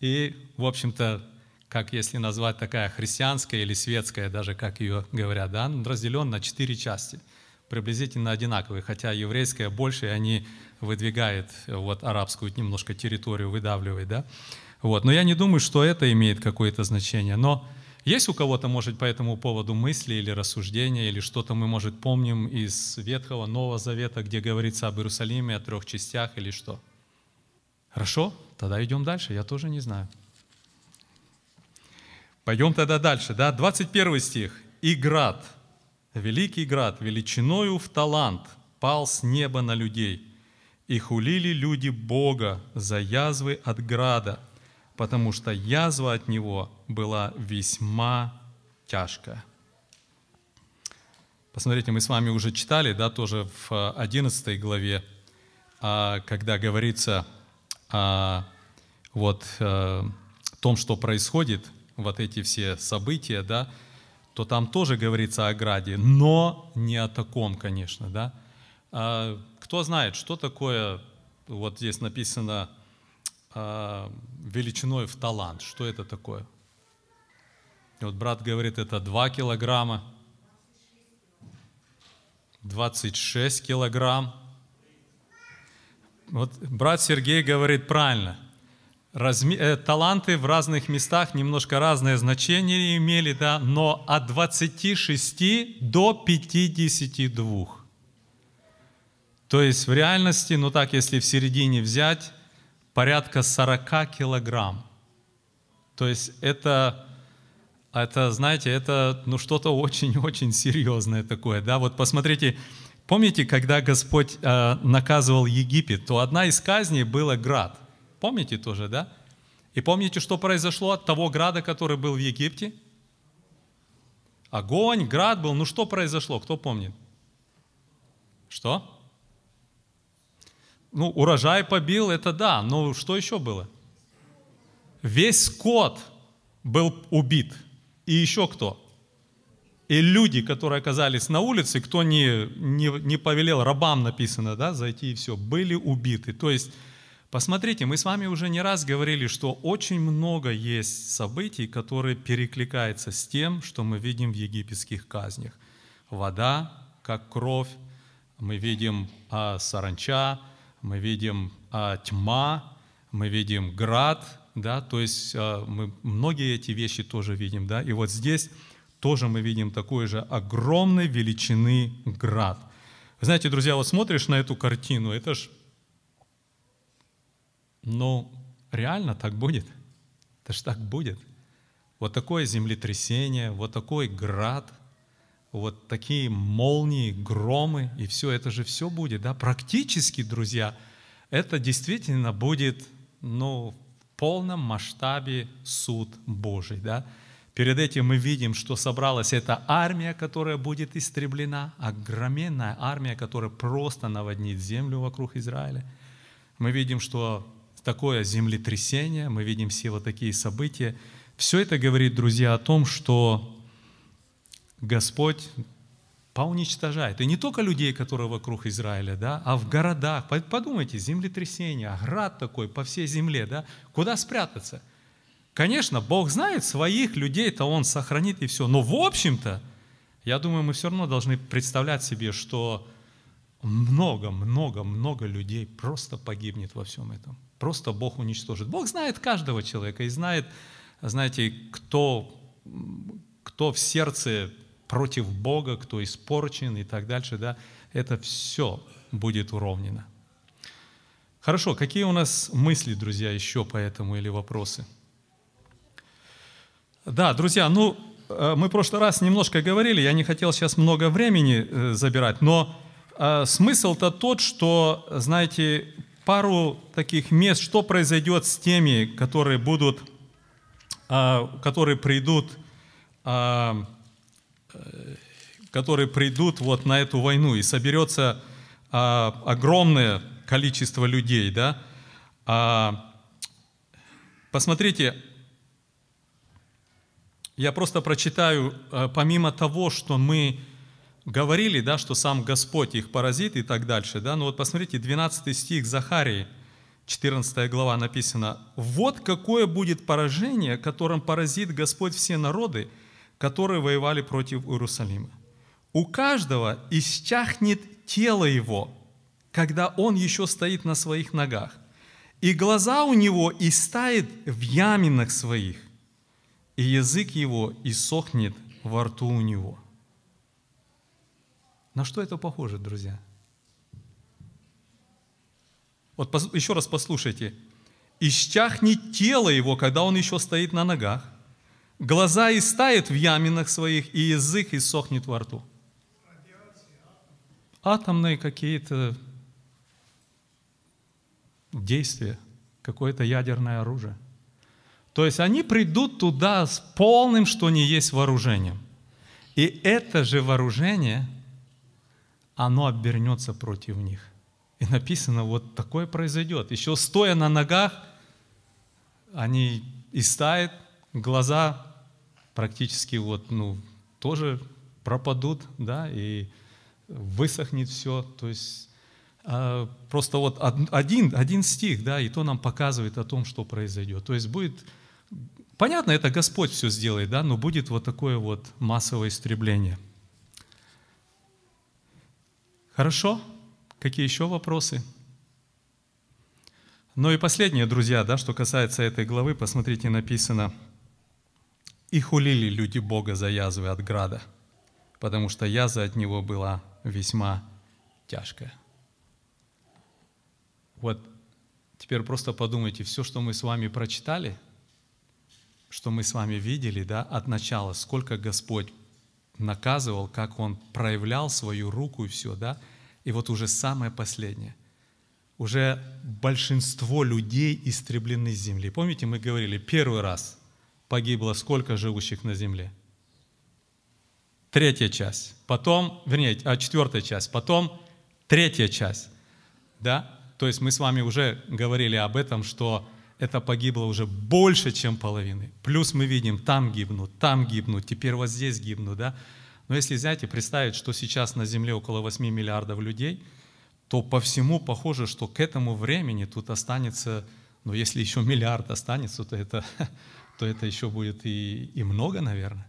и, в общем-то, как если назвать такая христианская или светская, даже как ее говорят, да, разделен на четыре части – приблизительно одинаковые, хотя еврейская больше, и они выдвигают вот арабскую немножко территорию, выдавливает, да. Вот. Но я не думаю, что это имеет какое-то значение. Но есть у кого-то, может, по этому поводу мысли или рассуждения, или что-то мы, может, помним из Ветхого, Нового Завета, где говорится об Иерусалиме, о трех частях или что? Хорошо, тогда идем дальше, я тоже не знаю. Пойдем тогда дальше, да, 21 стих. «И град, Великий град величиною в талант пал с неба на людей, и хулили люди Бога за язвы от града, потому что язва от него была весьма тяжкая. Посмотрите, мы с вами уже читали, да, тоже в 11 главе, а, когда говорится о вот, э, том, что происходит, вот эти все события, да, то там тоже говорится о граде, но не о таком, конечно, да. А кто знает, что такое, вот здесь написано, а, величиной в талант, что это такое? Вот брат говорит, это 2 килограмма, 26 килограмм. Вот брат Сергей говорит правильно. Разми... Э, таланты в разных местах немножко разное значение имели, да, но от 26 до 52. То есть в реальности, ну так, если в середине взять, порядка 40 килограмм. То есть это это, знаете, это ну, что-то очень-очень <laughs> серьезное такое. Да? Вот посмотрите, помните, когда Господь э, наказывал Египет, то одна из казней была град. Помните тоже, да? И помните, что произошло от того града, который был в Египте? Огонь, град был. Ну что произошло? Кто помнит? Что? Ну, урожай побил, это да. Но что еще было? Весь скот был убит – и еще кто? И люди, которые оказались на улице, кто не, не, не повелел, рабам написано, да, зайти и все, были убиты. То есть, посмотрите, мы с вами уже не раз говорили, что очень много есть событий, которые перекликаются с тем, что мы видим в египетских казнях. Вода, как кровь, мы видим а, саранча, мы видим а, тьма, мы видим град, да, то есть а, мы многие эти вещи тоже видим, да, и вот здесь тоже мы видим такой же огромной величины град. знаете, друзья, вот смотришь на эту картину, это ж, ну, реально так будет. Это ж так будет. Вот такое землетрясение, вот такой град, вот такие молнии, громы, и все, это же все будет, да, практически, друзья, это действительно будет, ну, полном масштабе суд Божий. Да? Перед этим мы видим, что собралась эта армия, которая будет истреблена, огроменная армия, которая просто наводнит землю вокруг Израиля. Мы видим, что такое землетрясение, мы видим вот такие события. Все это говорит, друзья, о том, что Господь поуничтожает. И не только людей, которые вокруг Израиля, да, а в городах. Подумайте, землетрясение, град такой по всей земле, да, куда спрятаться? Конечно, Бог знает своих людей-то Он сохранит и все. Но в общем-то, я думаю, мы все равно должны представлять себе, что много-много-много людей просто погибнет во всем этом. Просто Бог уничтожит. Бог знает каждого человека и знает, знаете, кто, кто в сердце против Бога, кто испорчен и так дальше, да, это все будет уровнено. Хорошо, какие у нас мысли, друзья, еще по этому или вопросы? Да, друзья, ну, э, мы в прошлый раз немножко говорили, я не хотел сейчас много времени э, забирать, но э, смысл-то тот, что, знаете, пару таких мест, что произойдет с теми, которые будут, которые придут которые придут вот на эту войну, и соберется а, огромное количество людей, да. А, посмотрите, я просто прочитаю, а, помимо того, что мы говорили, да, что сам Господь их поразит и так дальше, да, но вот посмотрите, 12 стих Захарии, 14 глава написано, «Вот какое будет поражение, которым поразит Господь все народы, которые воевали против Иерусалима. У каждого исчахнет тело его, когда он еще стоит на своих ногах, и глаза у него истает в яминах своих, и язык его иссохнет во рту у него. На что это похоже, друзья? Вот еще раз послушайте. Исчахнет тело его, когда он еще стоит на ногах, глаза истают в яминах своих, и язык иссохнет во рту. Атомные какие-то действия, какое-то ядерное оружие. То есть они придут туда с полным, что не есть вооружением. И это же вооружение, оно обернется против них. И написано, вот такое произойдет. Еще стоя на ногах, они истают, глаза практически вот, ну, тоже пропадут, да, и высохнет все. То есть а, просто вот один, один стих, да, и то нам показывает о том, что произойдет. То есть будет, понятно, это Господь все сделает, да, но будет вот такое вот массовое истребление. Хорошо? Какие еще вопросы? Ну и последнее, друзья, да, что касается этой главы, посмотрите, написано, «И хулили люди Бога за язвы от града, потому что язва от него была весьма тяжкая». Вот теперь просто подумайте, все, что мы с вами прочитали, что мы с вами видели, да, от начала, сколько Господь наказывал, как Он проявлял свою руку и все, да, и вот уже самое последнее. Уже большинство людей истреблены с земли. Помните, мы говорили, первый раз погибло сколько живущих на земле? Третья часть. Потом, вернее, а четвертая часть. Потом третья часть. Да? То есть мы с вами уже говорили об этом, что это погибло уже больше, чем половины. Плюс мы видим, там гибнут, там гибнут, теперь вот здесь гибнут, да? Но если взять и представить, что сейчас на Земле около 8 миллиардов людей, то по всему похоже, что к этому времени тут останется, ну если еще миллиард останется, то это, <laughs> то это еще будет и, и много, наверное.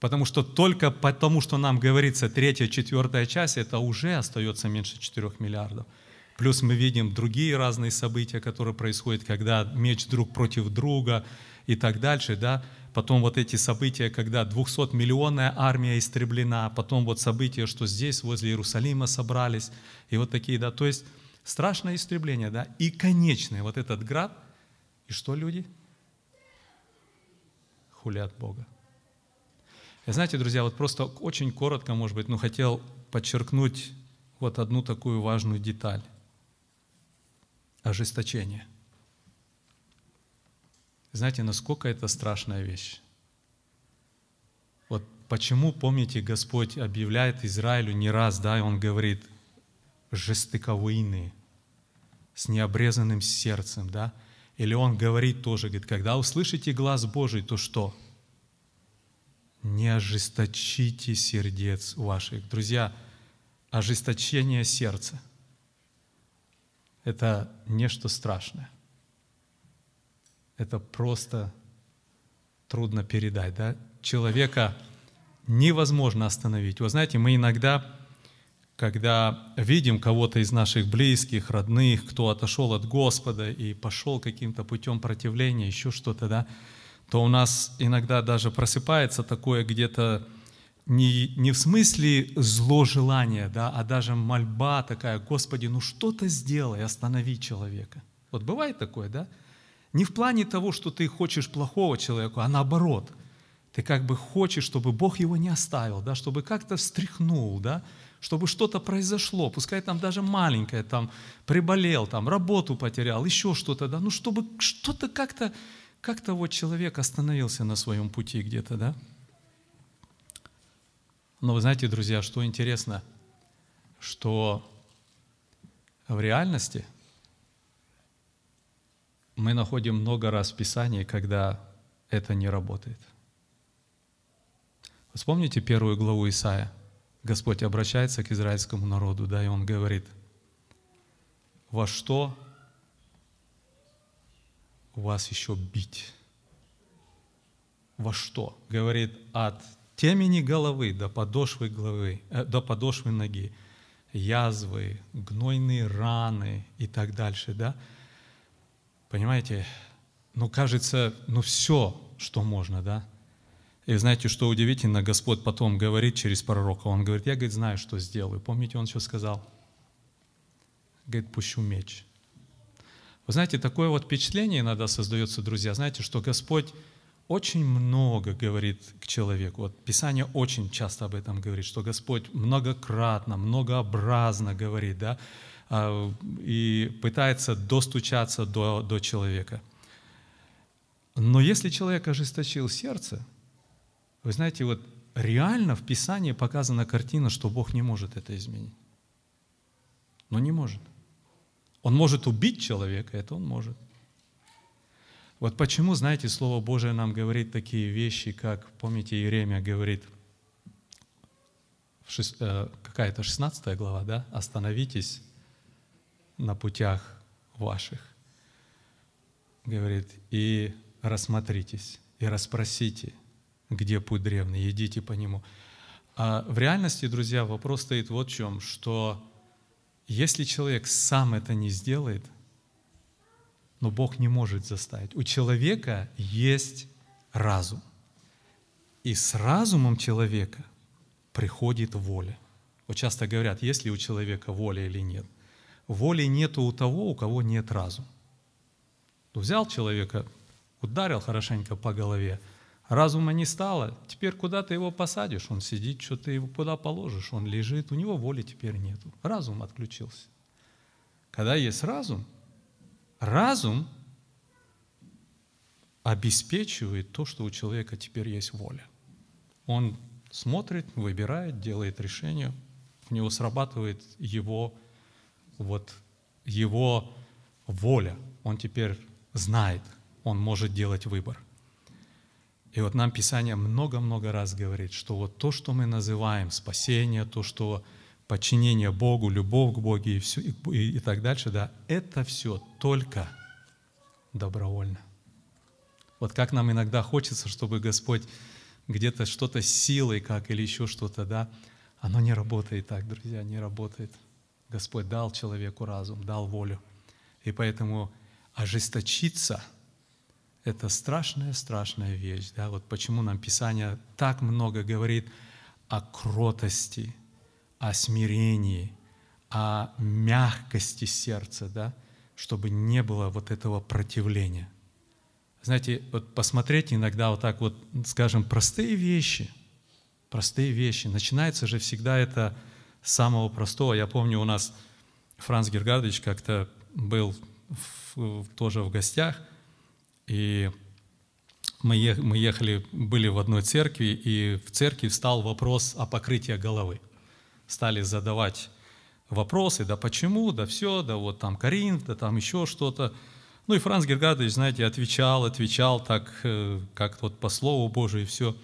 Потому что только потому, что нам говорится третья, четвертая часть, это уже остается меньше 4 миллиардов. Плюс мы видим другие разные события, которые происходят, когда меч друг против друга и так дальше, да. Потом вот эти события, когда 200-миллионная армия истреблена, потом вот события, что здесь, возле Иерусалима собрались, и вот такие, да. То есть страшное истребление, да. И конечное, вот этот град, и что люди? Хулят Бога. И знаете, друзья, вот просто очень коротко, может быть, ну хотел подчеркнуть вот одну такую важную деталь ожесточение. Знаете, насколько это страшная вещь? Вот почему, помните, Господь объявляет Израилю не раз, да, и Он говорит, жестоковыйные, с необрезанным сердцем, да? Или Он говорит тоже, говорит, когда услышите глаз Божий, то что? Не ожесточите сердец ваших. Друзья, ожесточение сердца – это нечто страшное. Это просто трудно передать. Да? Человека невозможно остановить. Вы знаете, мы иногда, когда видим кого-то из наших близких, родных, кто отошел от Господа и пошел каким-то путем противления, еще что-то, да, то у нас иногда даже просыпается такое где-то не, не в смысле зло желания, да, а даже мольба такая, Господи, ну что-то сделай, останови человека. Вот бывает такое, да? Не в плане того, что ты хочешь плохого человеку, а наоборот. Ты как бы хочешь, чтобы Бог его не оставил, да, чтобы как-то встряхнул, да, чтобы что-то произошло, пускай там даже маленькое, там приболел, там работу потерял, еще что-то, да, ну чтобы что-то как-то, как-то вот человек остановился на своем пути где-то, да. Но вы знаете, друзья, что интересно, что в реальности мы находим много раз в Писании, когда это не работает. Вспомните первую главу Исаия. Господь обращается к израильскому народу, да, и Он говорит, во что вас еще бить? Во что? Говорит, от темени головы до подошвы головы, э, до подошвы ноги, язвы, гнойные раны и так дальше, да? Понимаете? Ну, кажется, ну все, что можно, да? И знаете, что удивительно, Господь потом говорит через пророка, Он говорит, я, говорит, знаю, что сделаю. Помните, Он что сказал? Говорит, пущу меч. Вы знаете, такое вот впечатление иногда создается, друзья, знаете, что Господь очень много говорит к человеку. Вот Писание очень часто об этом говорит, что Господь многократно, многообразно говорит, да, а, и пытается достучаться до, до человека. Но если человек ожесточил сердце, вы знаете, вот реально в Писании показана картина, что Бог не может это изменить. Но не может. Он может убить человека, это он может. Вот почему, знаете, Слово Божие нам говорит такие вещи, как, помните, Иеремия говорит, э, какая-то 16 глава, да? «Остановитесь на путях ваших». Говорит, и рассмотритесь, и расспросите, где путь древний, идите по нему. А в реальности, друзья, вопрос стоит вот в чем, что если человек сам это не сделает – но Бог не может заставить. У человека есть разум. И с разумом человека приходит воля. Вот часто говорят, есть ли у человека воля или нет. Воли нету у того, у кого нет разума. Взял человека, ударил хорошенько по голове, разума не стало, теперь куда ты его посадишь? Он сидит, что ты его куда положишь? Он лежит, у него воли теперь нету. Разум отключился. Когда есть разум, Разум обеспечивает то, что у человека теперь есть воля. Он смотрит, выбирает, делает решение, у него срабатывает его, вот, его воля. Он теперь знает, он может делать выбор. И вот нам Писание много-много раз говорит, что вот то, что мы называем спасение, то, что подчинение Богу, любовь к Богу и, все, и, и так дальше, да, это все только добровольно. Вот как нам иногда хочется, чтобы Господь где-то что-то силой, как или еще что-то, да, оно не работает так, друзья, не работает. Господь дал человеку разум, дал волю. И поэтому ожесточиться – это страшная-страшная вещь. Да? Вот почему нам Писание так много говорит о кротости, о смирении, о мягкости сердца, да, чтобы не было вот этого противления. Знаете, вот посмотреть иногда вот так вот, скажем, простые вещи, простые вещи. Начинается же всегда это с самого простого. Я помню, у нас Франц Гергардович как-то был в, тоже в гостях, и мы ехали, были в одной церкви, и в церкви встал вопрос о покрытии головы стали задавать вопросы, да почему, да все, да вот там Карин, да там еще что-то. Ну и Франц Гергадович, знаете, отвечал, отвечал так, э, как вот по Слову Божию и все.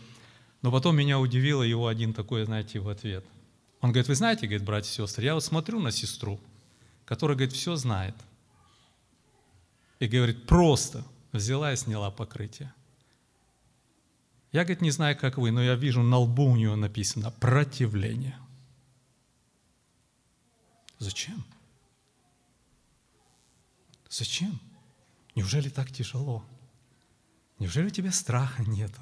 Но потом меня удивило его один такой, знаете, в ответ. Он говорит, вы знаете, говорит, братья и сестры, я вот смотрю на сестру, которая, говорит, все знает. И говорит, просто взяла и сняла покрытие. Я, говорит, не знаю, как вы, но я вижу, на лбу у нее написано «противление». Зачем? Зачем? Неужели так тяжело? Неужели у тебя страха нету?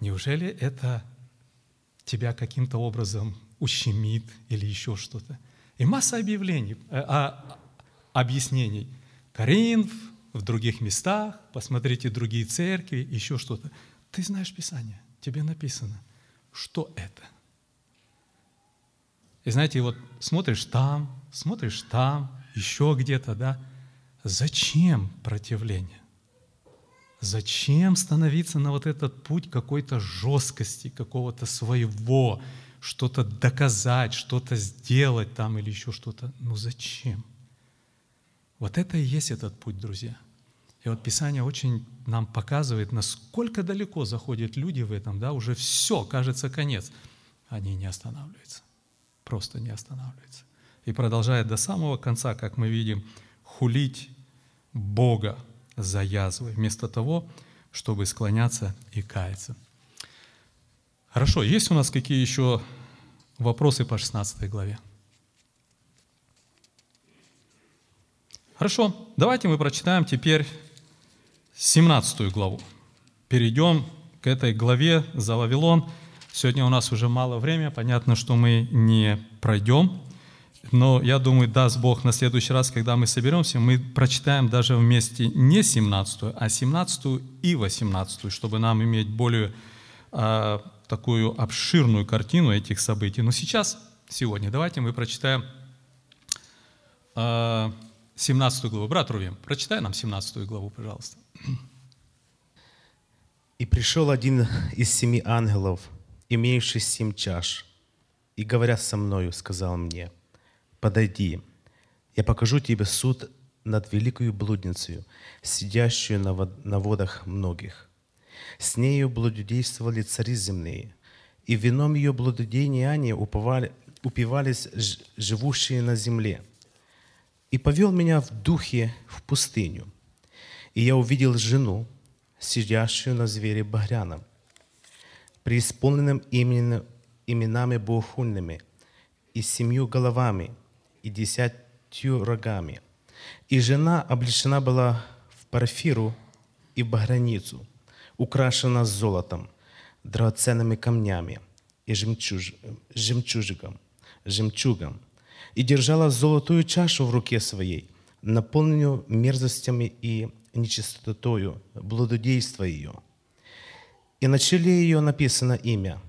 Неужели это тебя каким-то образом ущемит или еще что-то? И масса объявлений, э, а, объяснений. Коринф, в других местах, посмотрите другие церкви, еще что-то. Ты знаешь Писание, тебе написано, что это – и знаете, вот смотришь там, смотришь там, еще где-то, да? Зачем противление? Зачем становиться на вот этот путь какой-то жесткости, какого-то своего, что-то доказать, что-то сделать там или еще что-то? Ну зачем? Вот это и есть этот путь, друзья. И вот Писание очень нам показывает, насколько далеко заходят люди в этом, да, уже все, кажется, конец. Они не останавливаются просто не останавливается. И продолжает до самого конца, как мы видим, хулить Бога за язвы, вместо того, чтобы склоняться и каяться. Хорошо, есть у нас какие еще вопросы по 16 главе? Хорошо, давайте мы прочитаем теперь 17 главу. Перейдем к этой главе за Вавилон – Сегодня у нас уже мало времени, понятно, что мы не пройдем, но я думаю, даст Бог на следующий раз, когда мы соберемся, мы прочитаем даже вместе не 17, а 17 и 18, чтобы нам иметь более э, такую обширную картину этих событий. Но сейчас, сегодня, давайте мы прочитаем э, а, 17 главу. Брат Рувим, прочитай нам 17 главу, пожалуйста. И пришел один из семи ангелов, имеющий семь чаш, и, говоря со мною, сказал мне, «Подойди, я покажу тебе суд над великою блудницей, сидящую на, на водах многих. С нею блудодействовали цари земные, и вином ее блудодеяния уповали, упивались живущие на земле. И повел меня в духе в пустыню, и я увидел жену, сидящую на звере багряном, преисполненным именем, именами богохульными, и семью головами, и десятью рогами. И жена облечена была в парфиру и в баграницу, украшена золотом, драгоценными камнями и жемчуж, жемчужиком, жемчугом, и держала золотую чашу в руке своей, наполненную мерзостями и нечистотою, блудодейства ее. И на челе ее написано имя,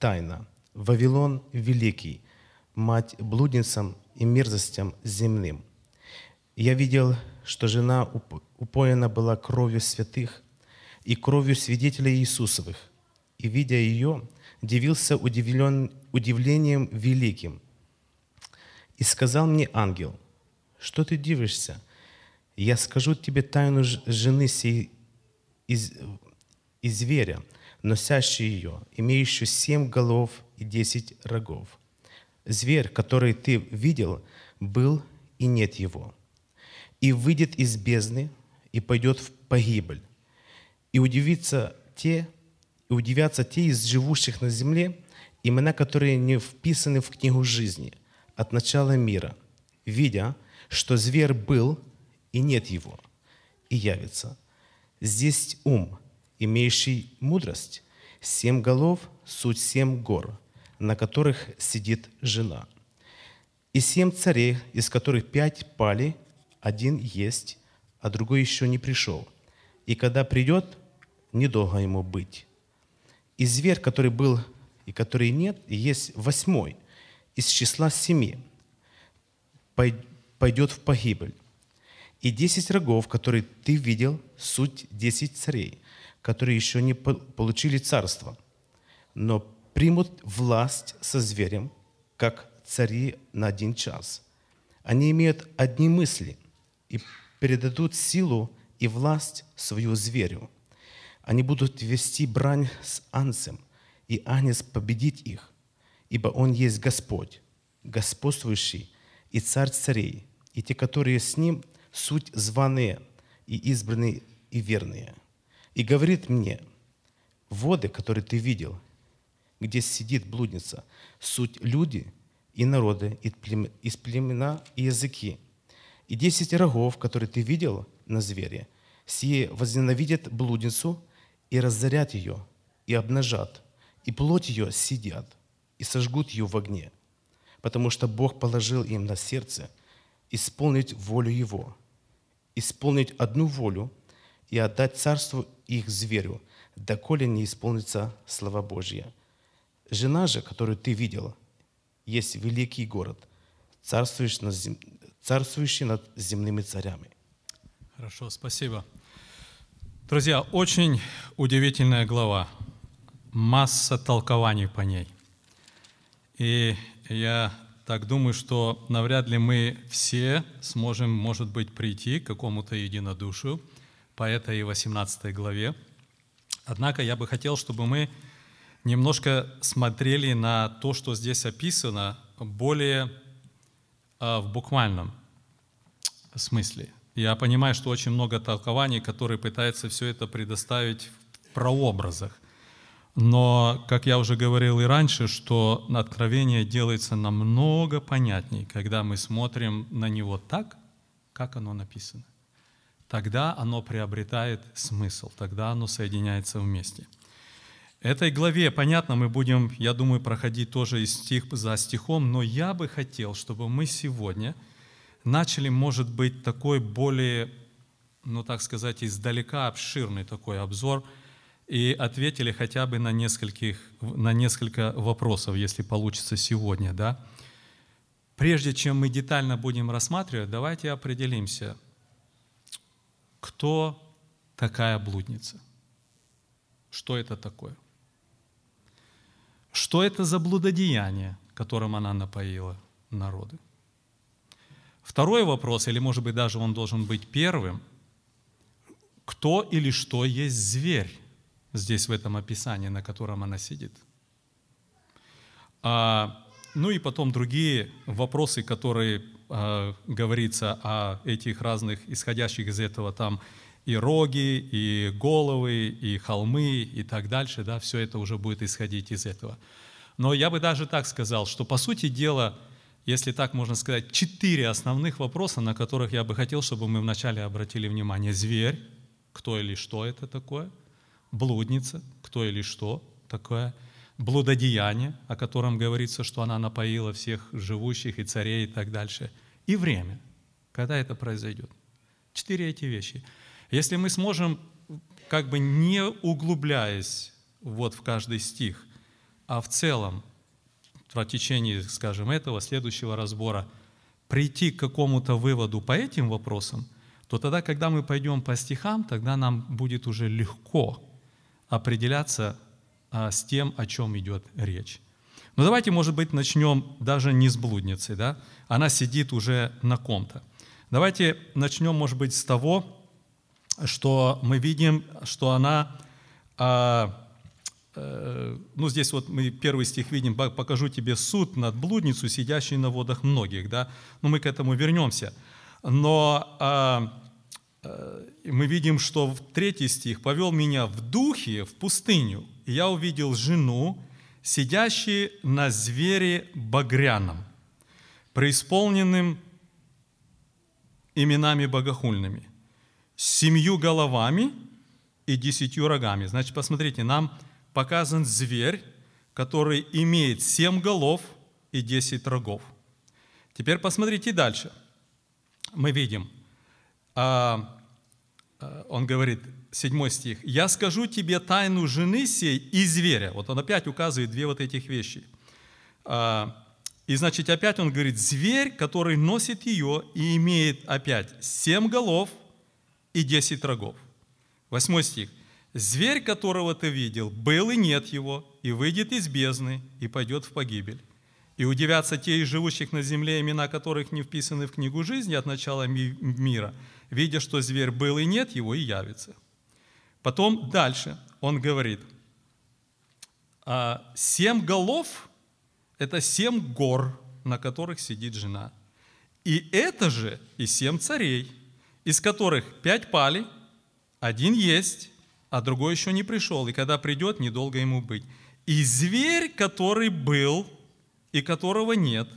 тайна, Вавилон Великий, мать блудницам и мерзостям земным. Я видел, что жена уп- упоена была кровью святых и кровью свидетелей Иисусовых, и, видя ее, дивился удивлен, удивлением великим. И сказал мне ангел, что ты дивишься? Я скажу тебе тайну жены сей из, и зверя, носящей ее, имеющую семь голов и десять рогов. Зверь, который ты видел, был и нет его. И выйдет из бездны и пойдет в погибель. И удивятся те, и удивятся те из живущих на земле, имена, которые не вписаны в книгу жизни от начала мира, видя, что зверь был и нет его, и явится. Здесь ум, имеющий мудрость, семь голов – суть семь гор, на которых сидит жена. И семь царей, из которых пять пали, один есть, а другой еще не пришел. И когда придет, недолго ему быть. И зверь, который был и который нет, есть восьмой из числа семи, пой- пойдет в погибель. И десять рогов, которые ты видел, суть десять царей, которые еще не по- получили царство, но примут власть со зверем, как цари на один час. Они имеют одни мысли и передадут силу и власть свою зверю. Они будут вести брань с Анцем, и Анец победит их, ибо Он есть Господь, господствующий и царь царей, и те, которые с Ним, суть званые и избранные и верные. И говорит мне, воды, которые ты видел, где сидит блудница, суть люди и народы, из племена и языки. И десять рогов, которые ты видел на звере, сие возненавидят блудницу и разорят ее, и обнажат, и плоть ее сидят, и сожгут ее в огне, потому что Бог положил им на сердце исполнить волю Его, исполнить одну волю и отдать царство их зверю, доколе не исполнится слова Божья. Жена же, которую ты видел, есть великий город, царствующий над, зем- царствующий над земными царями. Хорошо, спасибо. Друзья, очень удивительная глава. Масса толкований по ней. И я так думаю, что навряд ли мы все сможем, может быть, прийти к какому-то единодушию по этой 18 главе. Однако я бы хотел, чтобы мы немножко смотрели на то, что здесь описано, более а, в буквальном смысле. Я понимаю, что очень много толкований, которые пытаются все это предоставить в прообразах. Но, как я уже говорил и раньше, что откровение делается намного понятней, когда мы смотрим на него так, как оно написано. Тогда оно приобретает смысл, тогда оно соединяется вместе. Этой главе, понятно, мы будем, я думаю, проходить тоже из стих за стихом, но я бы хотел, чтобы мы сегодня начали, может быть, такой более, ну так сказать, издалека обширный такой обзор и ответили хотя бы на, нескольких, на несколько вопросов, если получится сегодня. Да? Прежде чем мы детально будем рассматривать, давайте определимся, кто такая блудница. Что это такое? Что это за блудодеяние, которым она напоила народы? Второй вопрос, или может быть даже он должен быть первым, кто или что есть зверь здесь в этом описании, на котором она сидит? А, ну и потом другие вопросы, которые а, говорится о этих разных исходящих из этого там и роги, и головы, и холмы, и так дальше, да, все это уже будет исходить из этого. Но я бы даже так сказал, что по сути дела, если так можно сказать, четыре основных вопроса, на которых я бы хотел, чтобы мы вначале обратили внимание. Зверь, кто или что это такое, блудница, кто или что такое, блудодеяние, о котором говорится, что она напоила всех живущих и царей и так дальше, и время, когда это произойдет. Четыре эти вещи – если мы сможем, как бы не углубляясь вот в каждый стих, а в целом, в течение, скажем, этого следующего разбора, прийти к какому-то выводу по этим вопросам, то тогда, когда мы пойдем по стихам, тогда нам будет уже легко определяться с тем, о чем идет речь. Но давайте, может быть, начнем даже не с блудницы, да? Она сидит уже на ком-то. Давайте начнем, может быть, с того, что мы видим, что она, а, а, ну здесь вот мы первый стих видим, покажу тебе суд над блудницу, сидящей на водах многих, да, но мы к этому вернемся. Но а, а, мы видим, что в третий стих повел меня в духе в пустыню, я увидел жену, сидящую на звере багряном, преисполненным именами богохульными с семью головами и десятью рогами. Значит, посмотрите, нам показан зверь, который имеет семь голов и десять рогов. Теперь посмотрите дальше. Мы видим, а, а, он говорит, седьмой стих, «Я скажу тебе тайну жены сей и зверя». Вот он опять указывает две вот этих вещи. А, и значит, опять он говорит, зверь, который носит ее и имеет опять семь голов – и десять рогов. Восьмой стих. «Зверь, которого ты видел, был и нет его, и выйдет из бездны, и пойдет в погибель. И удивятся те из живущих на земле, имена которых не вписаны в книгу жизни от начала мира, видя, что зверь был и нет его, и явится». Потом дальше он говорит, «А семь голов – это семь гор, на которых сидит жена. И это же и семь царей – из которых пять пали, один есть, а другой еще не пришел, и когда придет, недолго ему быть. И зверь, который был и которого нет,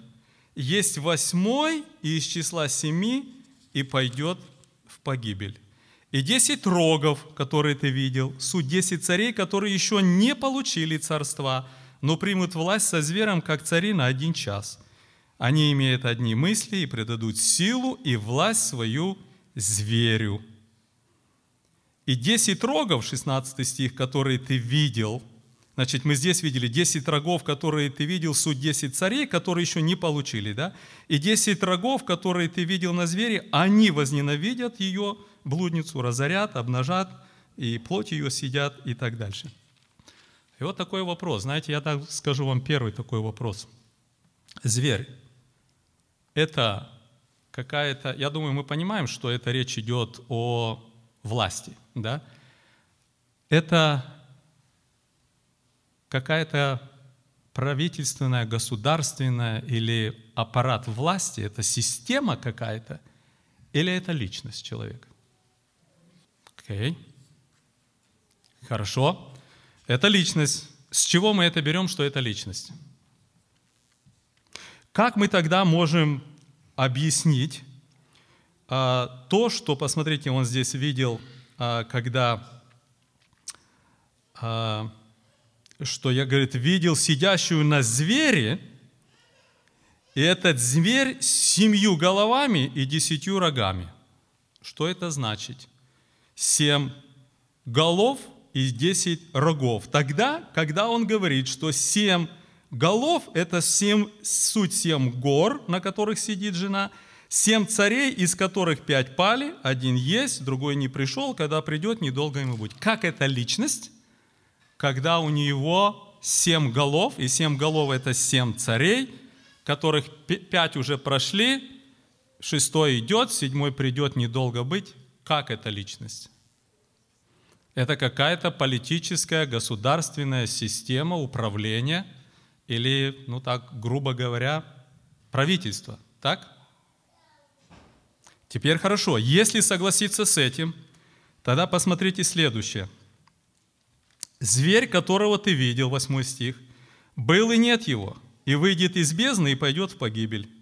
есть восьмой и из числа семи, и пойдет в погибель. И десять рогов, которые ты видел, суть десять царей, которые еще не получили царства, но примут власть со звером, как цари на один час. Они имеют одни мысли и предадут силу и власть свою зверю. И 10 рогов, 16 стих, которые ты видел, значит, мы здесь видели 10 рогов, которые ты видел, суть 10 царей, которые еще не получили, да? И 10 рогов, которые ты видел на звере, они возненавидят ее, блудницу, разорят, обнажат, и плоть ее сидят и так дальше. И вот такой вопрос. Знаете, я так скажу вам первый такой вопрос. Зверь – это какая-то, я думаю, мы понимаем, что это речь идет о власти, да? Это какая-то правительственная, государственная или аппарат власти, это система какая-то, или это личность человека? Окей. Хорошо. Это личность. С чего мы это берем, что это личность? Как мы тогда можем объяснить а, то, что, посмотрите, он здесь видел, а, когда, а, что я, говорит, видел сидящую на звере, и этот зверь с семью головами и десятью рогами. Что это значит? Семь голов и десять рогов. Тогда, когда он говорит, что семь голов – это семь, суть семь гор, на которых сидит жена, семь царей, из которых пять пали, один есть, другой не пришел, когда придет, недолго ему будет. Как эта личность когда у него семь голов, и семь голов это семь царей, которых пять уже прошли, шестой идет, седьмой придет недолго быть. Как эта личность? Это какая-то политическая, государственная система управления или, ну так, грубо говоря, правительство. Так? Теперь хорошо, если согласиться с этим, тогда посмотрите следующее. Зверь, которого ты видел, 8 стих, был и нет его, и выйдет из бездны и пойдет в погибель.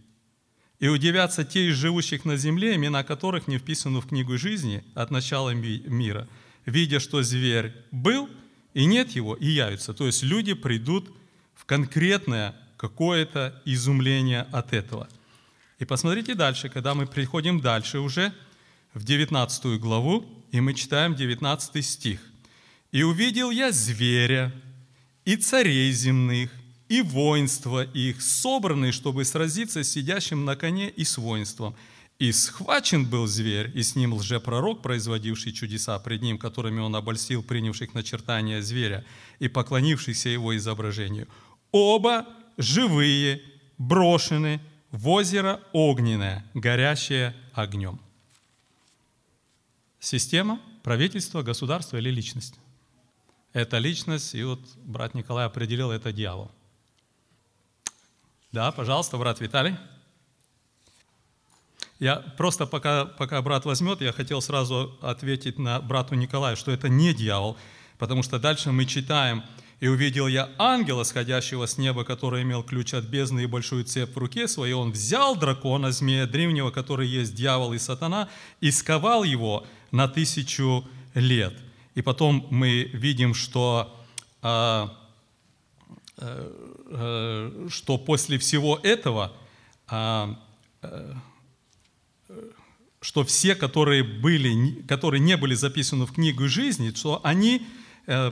И удивятся те из живущих на земле, имена которых не вписаны в книгу жизни от начала ми- мира, видя, что зверь был, и нет его, и явится. То есть люди придут в конкретное какое-то изумление от этого. И посмотрите дальше, когда мы приходим дальше уже, в 19 главу, и мы читаем 19 стих. «И увидел я зверя, и царей земных, и воинство их, собранные, чтобы сразиться с сидящим на коне и с воинством. И схвачен был зверь, и с ним лжепророк, производивший чудеса пред ним, которыми он обольстил принявших начертания зверя и поклонившихся его изображению. Оба живые, брошены в озеро огненное, горящее огнем. Система, правительство, государство или личность? Это личность, и вот брат Николай определил, это дьявол. Да, пожалуйста, брат Виталий. Я просто пока, пока брат возьмет, я хотел сразу ответить на брату Николаю, что это не дьявол, потому что дальше мы читаем, «И увидел я ангела, сходящего с неба, который имел ключ от бездны и большую цепь в руке своей. Он взял дракона, змея древнего, который есть дьявол и сатана, и сковал его на тысячу лет». И потом мы видим, что а, э, что после всего этого, а, э, что все, которые, были, которые не были записаны в книгу жизни, что они, э,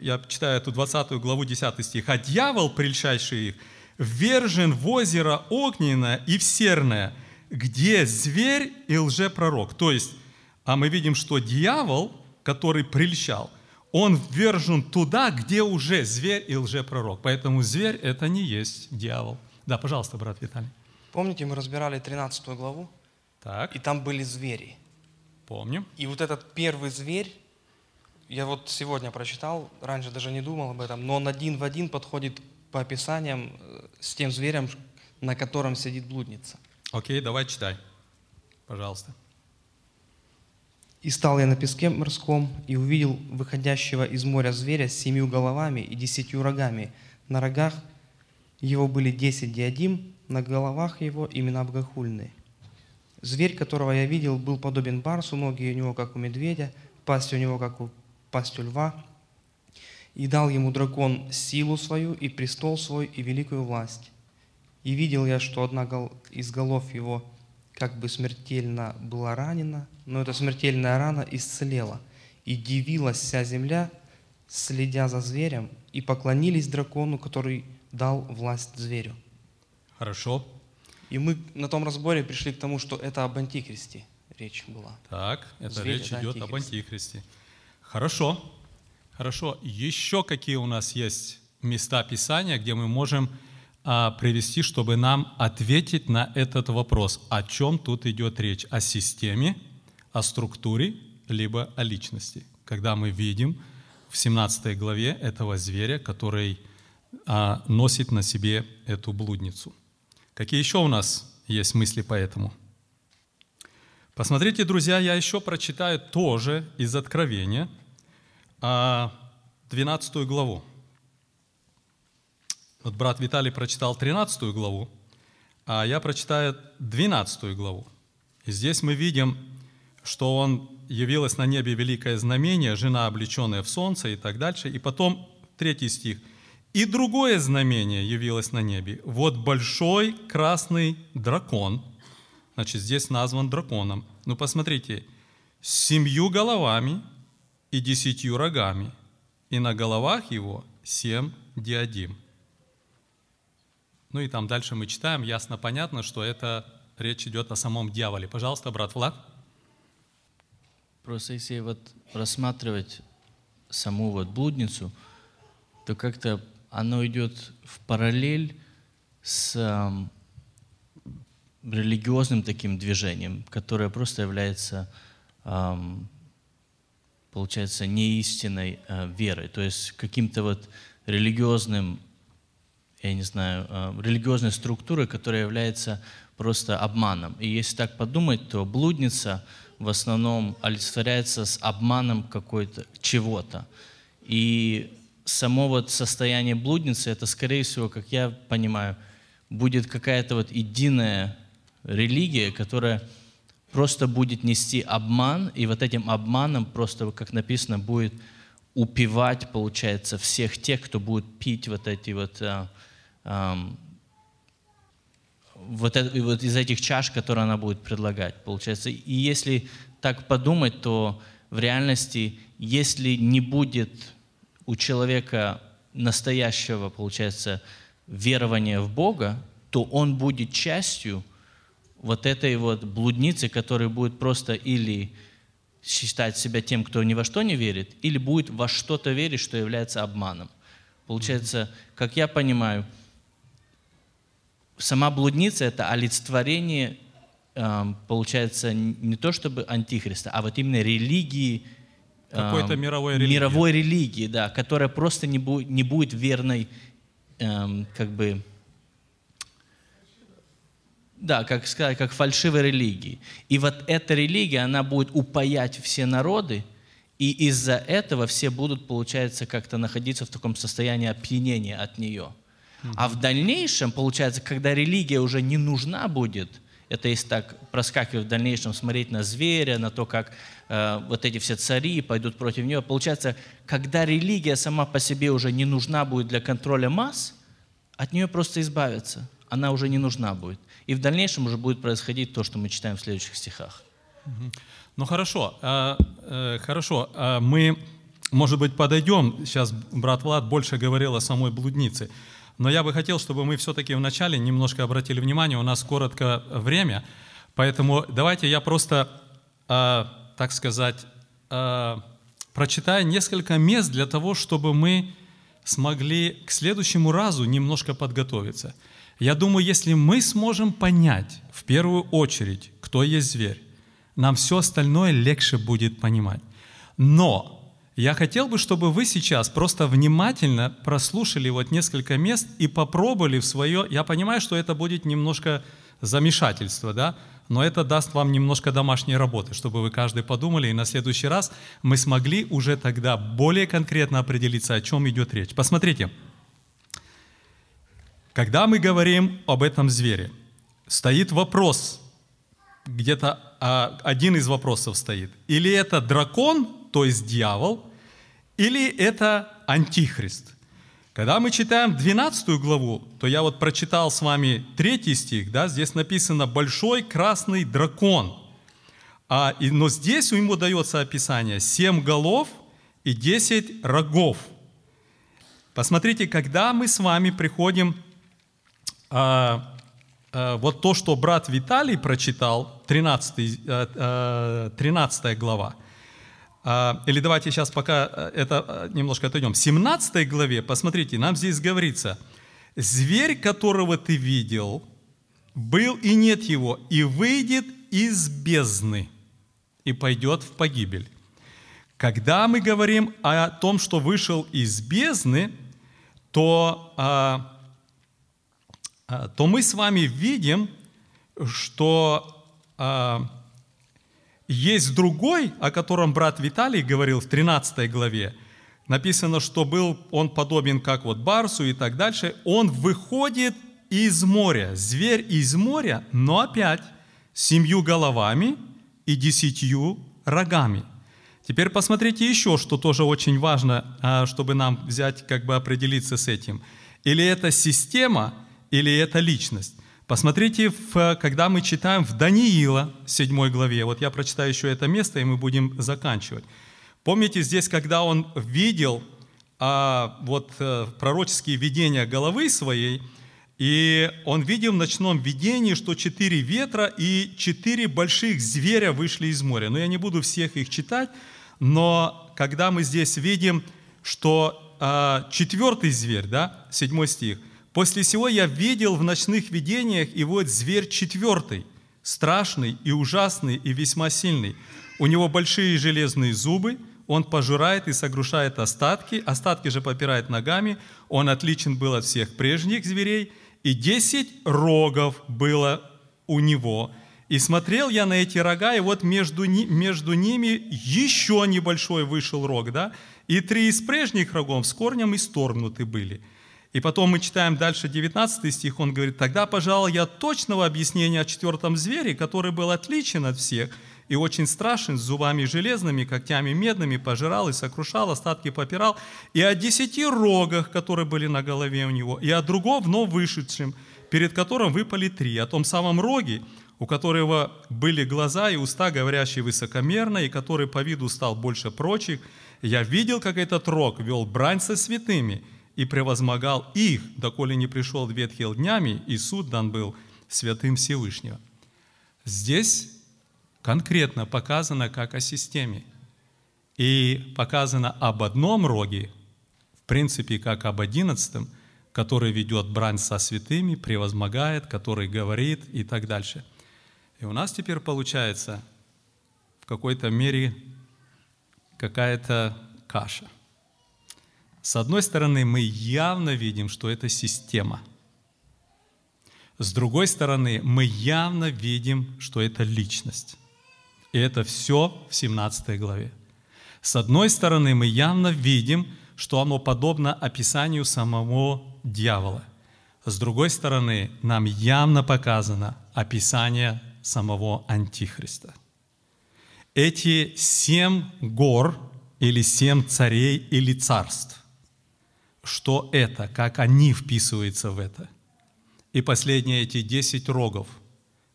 я читаю эту 20 главу 10 стих, «А дьявол, прельщайший их, ввержен в озеро огненное и в серное, где зверь и лжепророк». То есть, а мы видим, что дьявол, который прельщал – он ввержен туда, где уже зверь и лжепророк. Поэтому зверь – это не есть дьявол. Да, пожалуйста, брат Виталий. Помните, мы разбирали 13 главу, Так, и там были звери. помню. И вот этот первый зверь, я вот сегодня прочитал, раньше даже не думал об этом, но он один в один подходит по описаниям э, с тем зверем, на котором сидит блудница. Окей, давай читай. Пожалуйста. «И стал я на песке морском, и увидел выходящего из моря зверя с семью головами и десятью рогами. На рогах его были десять диадим, на головах его имена богохульные. Зверь, которого я видел, был подобен барсу, ноги у него, как у медведя, пасть у него, как у пасть у льва. И дал ему дракон силу свою, и престол свой, и великую власть. И видел я, что одна из голов его как бы смертельно была ранена, но эта смертельная рана исцелела. И дивилась вся земля, следя за зверем, и поклонились дракону, который дал власть зверю. Хорошо. И мы на том разборе пришли к тому, что это об антихристе речь была. Так, это Зверь речь это идет об антихрист. антихристе. Хорошо. Хорошо. Еще какие у нас есть места Писания, где мы можем привести, чтобы нам ответить на этот вопрос, о чем тут идет речь? О системе, о структуре, либо о личности. Когда мы видим в 17 главе этого зверя, который а, носит на себе эту блудницу. Какие еще у нас есть мысли по этому? Посмотрите, друзья, я еще прочитаю тоже из Откровения, а, 12 главу. Вот брат Виталий прочитал 13 главу, а я прочитаю 12 главу. И здесь мы видим, что он явилось на небе великое знамение, жена, облеченная в солнце и так дальше. И потом третий стих. И другое знамение явилось на небе. Вот большой красный дракон, значит, здесь назван драконом. Ну, посмотрите, с семью головами и десятью рогами, и на головах его семь диадим. Ну и там дальше мы читаем, ясно понятно, что это речь идет о самом дьяволе. Пожалуйста, брат Влад. Просто если вот рассматривать саму вот блудницу, то как-то оно идет в параллель с религиозным таким движением, которое просто является, ам, получается, неистинной а, верой, то есть каким-то вот религиозным, я не знаю, а, религиозной структурой, которая является просто обманом. И если так подумать, то блудница в основном олицетворяется с обманом какой-то чего-то. И само вот состояние блудницы, это, скорее всего, как я понимаю, будет какая-то вот единая религия, которая просто будет нести обман, и вот этим обманом просто, как написано, будет упивать, получается, всех тех, кто будет пить вот эти вот, ам, вот, это- вот из этих чаш, которые она будет предлагать, получается. И если так подумать, то в реальности, если не будет у человека настоящего, получается, верования в Бога, то он будет частью вот этой вот блудницы, которая будет просто или считать себя тем, кто ни во что не верит, или будет во что-то верить, что является обманом. Получается, как я понимаю, сама блудница – это олицетворение, эм, получается, не то чтобы антихриста, а вот именно религии, эм, Какой-то мировой религии. мировой религии, да, которая просто не, бу- не будет верной, эм, как бы, да, как сказать, как фальшивой религии. И вот эта религия, она будет упаять все народы, и из-за этого все будут, получается, как-то находиться в таком состоянии опьянения от нее. А в дальнейшем, получается, когда религия уже не нужна будет, это если так проскакивать в дальнейшем, смотреть на зверя, на то, как э, вот эти все цари пойдут против него, получается, когда религия сама по себе уже не нужна будет для контроля масс, от нее просто избавиться. Она уже не нужна будет. И в дальнейшем уже будет происходить то, что мы читаем в следующих стихах. Ну хорошо, а, э, хорошо. А мы, может быть, подойдем. Сейчас брат Влад больше говорил о самой блуднице. Но я бы хотел, чтобы мы все-таки вначале немножко обратили внимание, у нас коротко время, поэтому давайте я просто, а, так сказать, а, прочитаю несколько мест для того, чтобы мы смогли к следующему разу немножко подготовиться. Я думаю, если мы сможем понять в первую очередь, кто есть зверь, нам все остальное легче будет понимать. Но я хотел бы, чтобы вы сейчас просто внимательно прослушали вот несколько мест и попробовали в свое... Я понимаю, что это будет немножко замешательство, да? Но это даст вам немножко домашней работы, чтобы вы каждый подумали, и на следующий раз мы смогли уже тогда более конкретно определиться, о чем идет речь. Посмотрите, когда мы говорим об этом звере, стоит вопрос, где-то а, один из вопросов стоит. Или это дракон, то есть дьявол, или это антихрист. Когда мы читаем 12 главу, то я вот прочитал с вами третий стих, да, здесь написано «большой красный дракон». А, и, но здесь у него дается описание «семь голов и десять рогов». Посмотрите, когда мы с вами приходим а, а, вот то, что брат Виталий прочитал, 13, а, а, 13 глава, или давайте сейчас пока а, это а, немножко отойдем. В 17 главе, посмотрите, нам здесь говорится, «Зверь, которого ты видел, был и нет его, и выйдет из бездны, и пойдет в погибель». Когда мы говорим о том, что вышел из бездны, то а, а, то мы с вами видим, что а, есть другой, о котором брат Виталий говорил в 13 главе. Написано, что был он подобен как вот барсу и так дальше. Он выходит из моря, зверь из моря, но опять семью головами и десятью рогами. Теперь посмотрите еще, что тоже очень важно, а, чтобы нам взять, как бы определиться с этим. Или это система, или это личность. Посмотрите, когда мы читаем в Даниила, 7 главе, вот я прочитаю еще это место, и мы будем заканчивать. Помните здесь, когда он видел а, вот, а, пророческие видения головы своей, и он видел в ночном видении, что четыре ветра и четыре больших зверя вышли из моря. Но я не буду всех их читать, Но когда мы здесь видим, что а, четвертый зверь, да, седьмой стих, «После всего я видел в ночных видениях, и вот зверь четвертый, страшный и ужасный и весьма сильный. У него большие железные зубы, он пожирает и согрушает остатки, остатки же попирает ногами, он отличен был от всех прежних зверей, и десять рогов было у него. И смотрел я на эти рога, и вот между, ни, между ними еще небольшой вышел рог, да, и три из прежних рогов с корнем исторгнуты были. И потом мы читаем дальше 19 стих, он говорит, «Тогда, пожалуй, я точного объяснения о четвертом звере, который был отличен от всех, и очень страшен, с зубами железными, когтями медными, пожирал и сокрушал, остатки попирал, и о десяти рогах, которые были на голове у него, и о другом вновь вышедшем, перед которым выпали три, о том самом роге, у которого были глаза и уста, говорящие высокомерно, и который по виду стал больше прочих. Я видел, как этот рог вел брань со святыми и превозмогал их, доколе не пришел ветхий днями, и суд дан был святым Всевышнего. Здесь конкретно показано как о системе. И показано об одном роге, в принципе, как об одиннадцатом, который ведет брань со святыми, превозмогает, который говорит и так дальше. И у нас теперь получается в какой-то мере какая-то каша. С одной стороны, мы явно видим, что это система. С другой стороны, мы явно видим, что это личность. И это все в 17 главе. С одной стороны, мы явно видим, что оно подобно описанию самого дьявола. С другой стороны, нам явно показано описание самого Антихриста. Эти семь гор или семь царей или царств, что это, как они вписываются в это. И последние эти десять рогов,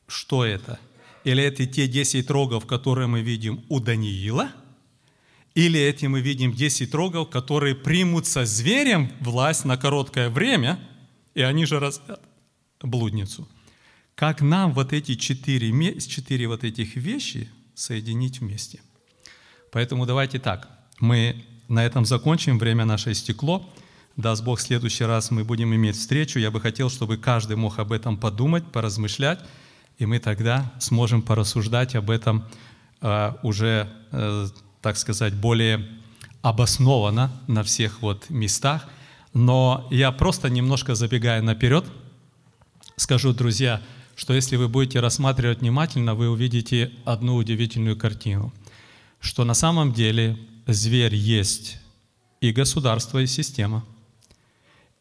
что это – или это те 10 рогов, которые мы видим у Даниила? Или эти мы видим 10 рогов, которые примут со зверем власть на короткое время, и они же разят блудницу? Как нам вот эти четыре, четыре вот этих вещи соединить вместе? Поэтому давайте так, мы на этом закончим, время наше истекло. Даст Бог, в следующий раз мы будем иметь встречу. Я бы хотел, чтобы каждый мог об этом подумать, поразмышлять и мы тогда сможем порассуждать об этом э, уже, э, так сказать, более обоснованно на всех вот местах. Но я просто немножко забегая наперед, скажу, друзья, что если вы будете рассматривать внимательно, вы увидите одну удивительную картину, что на самом деле зверь есть и государство, и система.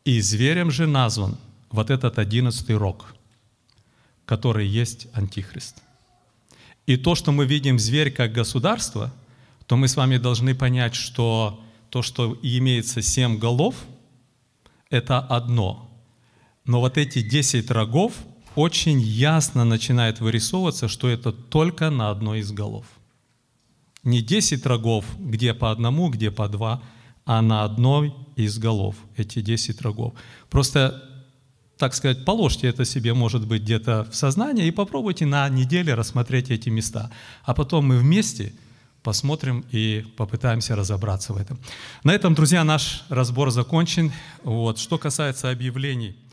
И зверем же назван вот этот одиннадцатый рог – который есть Антихрист. И то, что мы видим зверь как государство, то мы с вами должны понять, что то, что имеется семь голов, это одно. Но вот эти десять рогов очень ясно начинает вырисовываться, что это только на одной из голов. Не десять рогов, где по одному, где по два, а на одной из голов эти десять рогов. Просто так сказать, положьте это себе, может быть, где-то в сознание и попробуйте на неделе рассмотреть эти места. А потом мы вместе посмотрим и попытаемся разобраться в этом. На этом, друзья, наш разбор закончен. Вот. Что касается объявлений –